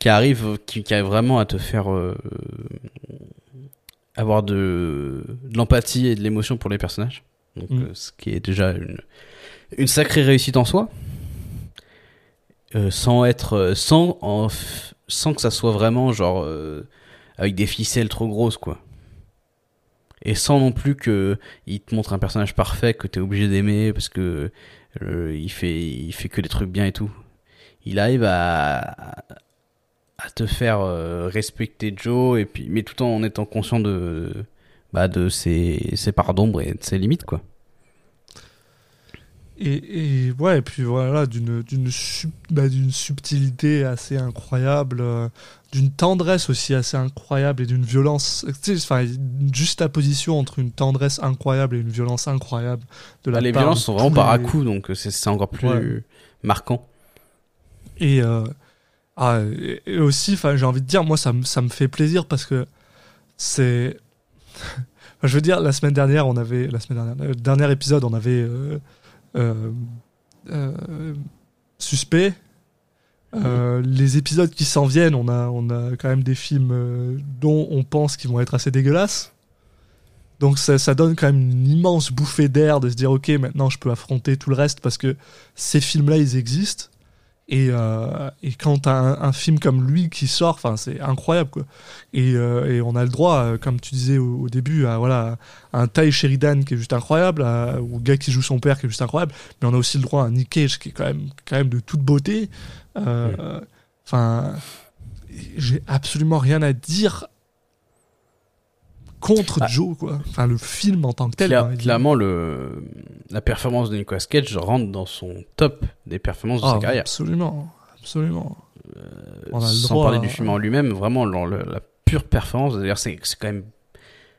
qui arrive, qui, qui arrive vraiment à te faire euh, avoir de, de l'empathie et de l'émotion pour les personnages. Donc, Mm. euh, ce qui est déjà une, une sacrée réussite en soi. Euh, sans être, sans, en sans que ça soit vraiment genre euh, avec des ficelles trop grosses, quoi. Et sans non plus que il te montre un personnage parfait que t'es obligé d'aimer parce que euh, il fait il fait que des trucs bien et tout. Il arrive à à te faire euh, respecter Joe et puis mais tout en étant conscient de bah de ses ses parts d'ombre et de ses limites quoi. Et, et ouais, et puis voilà, d'une d'une sub- bah, subtilité assez incroyable, euh, d'une tendresse aussi assez incroyable et d'une violence. Enfin, une juxtaposition entre une tendresse incroyable et une violence incroyable. De la Bah, les part violences sont vraiment par à coups, donc euh, c'est encore plus Ouais. marquant. Et, euh, ah, et- et aussi, enfin, j'ai envie de dire, moi, ça, me- ça me fait plaisir parce que c'est. Je veux dire, la semaine dernière, on avait. La semaine dernière, le dernier épisode, on avait. euh, Suspect. Euh, les épisodes qui s'en viennent, on a, on a quand même des films euh, dont on pense qu'ils vont être assez dégueulasses. Donc ça, ça donne quand même une immense bouffée d'air de se dire ok maintenant je peux affronter tout le reste parce que ces films-là ils existent et, euh, et quand t'as un, un film comme lui qui sort, enfin c'est incroyable quoi. Et, euh, et on a le droit, euh, comme tu disais au, au début, à voilà à un Ty Sheridan qui est juste incroyable, à- au gars qui joue son père qui est juste incroyable, mais on a aussi le droit à un Nick Cage qui est quand même quand même de toute beauté. Euh, Enfin, j'ai absolument rien à dire contre Ah. Joe quoi. Enfin le film en tant que tel. Cla- quoi, il- clairement, le, la performance de Nicolas Cage rentre dans son top des performances de Ah, sa carrière. absolument, absolument. On a le Sans droit parler du film en lui-même, vraiment le- la pure performance. D'ailleurs, c'est quand même.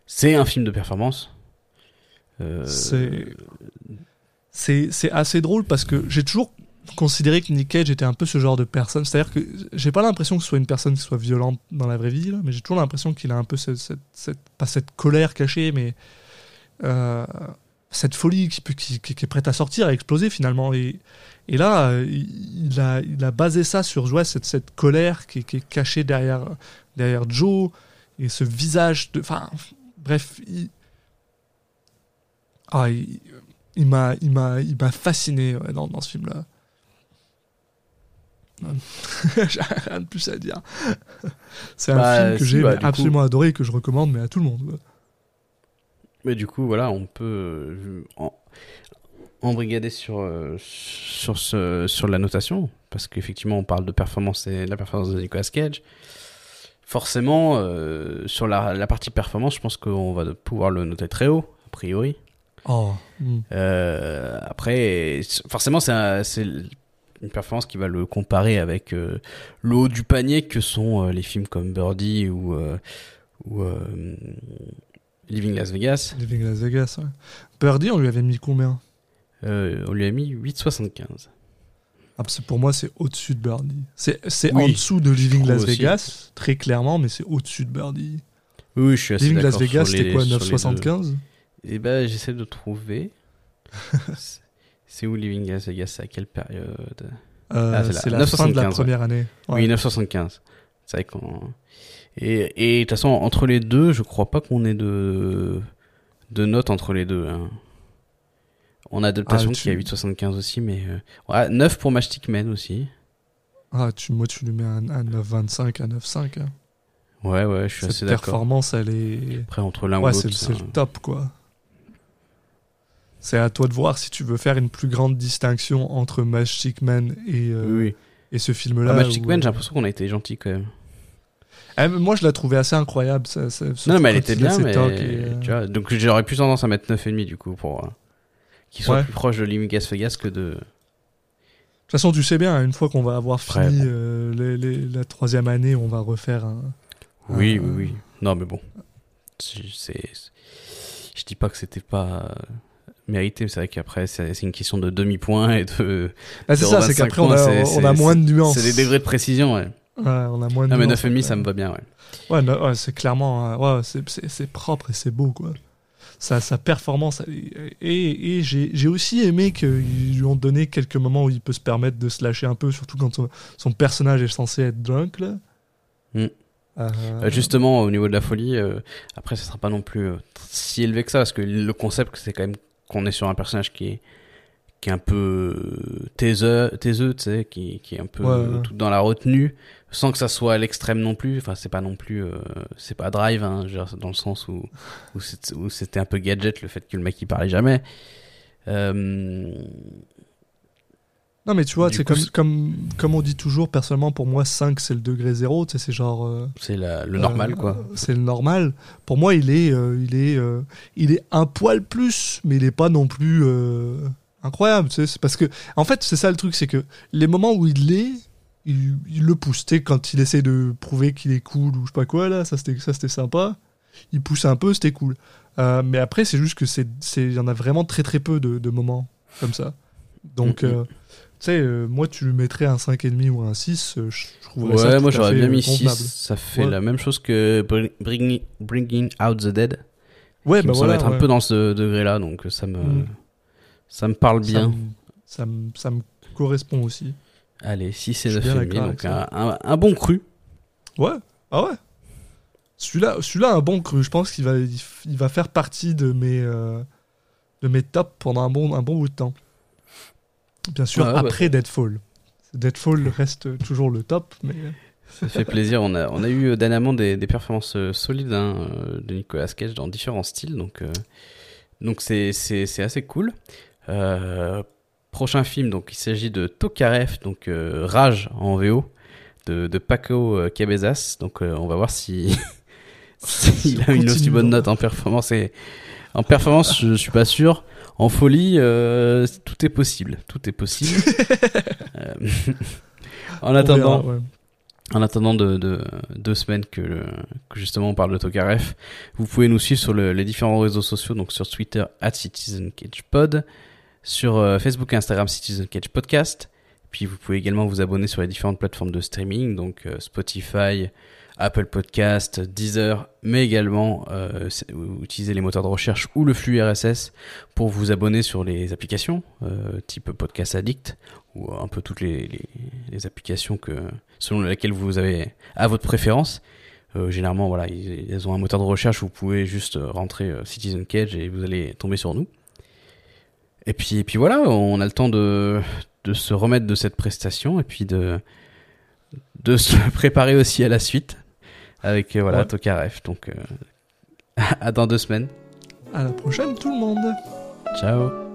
C'est un film de performance. Euh, c'est c'est assez drôle parce que j'ai toujours considéré que Nick Cage était un peu ce genre de personne. C'est-à-dire que j'ai pas l'impression que ce soit une personne qui soit violente dans la vraie vie, mais j'ai toujours l'impression qu'il a un peu cette, cette, pas cette colère cachée, mais euh, cette folie qui, est prête à sortir, à exploser finalement. Et, et là, il, a, il a basé ça sur ouais, cette, cette colère qui, est- cachée derrière, derrière Joe et ce visage de. Enfin, bref, il, ah, il, il m'a, fasciné dans, dans ce film-là. J'ai rien de plus à dire. C'est un Bah, film que si, j'ai bah, absolument adoré et que je recommande, mais à tout le monde. Mais du coup, voilà, on peut euh, en- embrigader sur, euh, sur, ce, sur la notation, parce qu'effectivement, on parle de performance et de la performance de Nicolas Cage. Forcément, euh, sur la, la partie performance, je pense qu'on va pouvoir le noter très haut, a priori. Oh. mm. Euh, après, forcément, c'est un- c'est une performance qui va le comparer avec euh, le haut du panier que sont euh, les films comme Birdie ou, euh, ou euh, Living Las Vegas. Living Las Vegas. Ouais. Birdie, on lui avait mis combien? On lui a mis 8,75. ah, Pour moi, c'est au-dessus de Birdie. C'est, Oui, en dessous de Living Las aussi. Vegas, très clairement, mais c'est au-dessus de Birdie. Oui, je suis assez Living Las Vegas, c'était quoi, sur les deux. 9,75 Eh ben, j'essaie de trouver. C'est- où Living Las Vegas? C'est à quelle période? Euh, Ah, c'est. C'est la fin de la 9,75, première année. Ouais. Oui, 975. C'est vrai qu'on. Et de toute façon, entre les deux, je crois pas qu'on ait de de notes entre les deux. hein. On a adaptation Ah, qui a tu- 8,75 aussi, mais euh, ouais, 9 pour Matchstick Man aussi. Ah, tu, moi, tu lui mets un, un 9,25 à 9,5. hein. Ouais, ouais, je suis Cette assez d'accord. performance, elle est. Après, entre l'un ou Ouais, l'autre, c'est, le top, quoi. C'est à toi de voir si tu veux faire une plus grande distinction entre Magic Man et, euh, Oui, et ce film-là. Ah, où, Man, euh, j'ai l'impression qu'on a été gentil quand même. ah, moi, je la trouvais assez incroyable. Ça, ça- Non, mais elle était bien, mais et, euh, tu vois, donc j'aurais plus tendance à mettre 9,5 du coup pour qu'il soit Ouais. plus proche de Living Las Vegas que de. De toute façon, tu sais bien, une fois qu'on va avoir fini bon. euh, les- les- la troisième année, on va refaire un. Oui, oui, oui. Non, mais bon. C'est. Je dis pas que c'était pas mérité, mais c'est vrai qu'après, c'est une question de demi-point et de. Ah, c'est ça, c'est 0,25 qu'après, on on a moins de nuances. C'est des degrés de précision, ouais. Ouais, on a moins de Non, mais nuances, 9,5, après. ça me va bien, ouais. Ouais, no- ouais, c'est clairement. euh, ouais, c'est- propre et c'est beau, quoi. Sa, sa performance. Et, et j'ai aussi aimé qu'ils lui ont donné quelques moments où il peut se permettre de se lâcher un peu, surtout quand son, son personnage est censé être drunk, là. Mm. Euh, Euh, justement, au niveau de la folie, euh, après, ça sera pas non plus euh, si élevé que ça, parce que le concept, c'est quand même qu'on est sur un personnage qui est, qui est un peu euh, taiseux, taiseux tu sais, qui, qui est un peu Ouais, ouais. tout dans la retenue, sans que ça soit à l'extrême non plus. Enfin, c'est pas non plus, euh, c'est pas drive, hein, dans le sens où, où c'était un peu gadget le fait que le mec il parlait jamais. Euh, Non, mais tu vois, c'est comme, comme, comme on dit toujours, personnellement, pour moi, 5, c'est le degré zéro. Tu sais, c'est genre. euh, c'est le normal, euh, quoi. C'est le normal. Pour moi, il est, euh, il est, il est un poil plus, mais il est pas non plus incroyable. tu sais, C'est parce que, en fait, c'est ça le truc, c'est que les moments où il l'est, il, il le pousse. Tu sais, quand il essaie de prouver qu'il est cool ou je sais pas quoi, là, ça c'était sympa. Il pousse un peu, c'était cool. Mais après, c'est juste que c'est, il y en a vraiment très très peu de, de moments comme ça. Donc, Mhm. Euh, tu sais, euh, moi, tu lui mettrais un 5,5 ou un 6, euh, je je trouverais ça Ouais, moi j'aurais fait, bien euh, mis convenable. 6. Ça fait Ouais. la même chose que Bring- Bringing, Bringing Out the Dead. Ouais, qui bah me voilà, être un ouais. peu dans ce degré-là, donc ça me, Mm. ça me parle bien. Ça me, ça me correspond aussi. Allez, 6 et Je suis 9 bien et demi, d'accord donc avec un, un- un bon cru. Ouais, ah ouais. Celui-là, celui-là, un bon cru. Je pense qu'il va, il va faire partie de mes, euh, de mes tops pendant un bon, un bon bout de temps. Bien sûr, bah. après Deadfall. Deadfall reste toujours le top, mais Ça fait plaisir. On a, on a eu euh, dernièrement des, des performances euh, solides hein, euh, de Nicolas Cage dans différents styles, donc euh, donc c'est assez cool. Euh, prochain film, donc il s'agit de Tokarev, donc euh, Rage en VO de, de Paco Cabezas. Donc on va voir si s'il a une aussi bonne note en performance. Et en performance, je suis pas sûr. En folie, euh, tout est possible. Tout est possible. Euh, en attendant. verra, ouais. En attendant de, de- deux semaines que, justement on parle de Tokarev, vous pouvez nous suivre sur le- les différents réseaux sociaux, donc sur Twitter at CitizenCagePod, sur euh, Facebook et Instagram Citizen Cage Podcast. Puis vous pouvez également vous abonner sur les différentes plateformes de streaming, donc Spotify, Apple Podcast, Deezer, mais également euh, utiliser les moteurs de recherche ou le flux RSS pour vous abonner sur les applications euh, type Podcast Addict ou un peu toutes les, applications que selon lesquelles vous avez à votre préférence. Euh, généralement, voilà, ils, ont un moteur de recherche où vous pouvez juste rentrer Citizen Cage et vous allez tomber sur nous. Et puis, puis voilà, on a le temps de, se remettre de cette prestation et puis de se préparer aussi à la suite avec euh, voilà Ouais. Tokarev. Donc, euh, à dans deux semaines. À la prochaine, tout le monde. Ciao.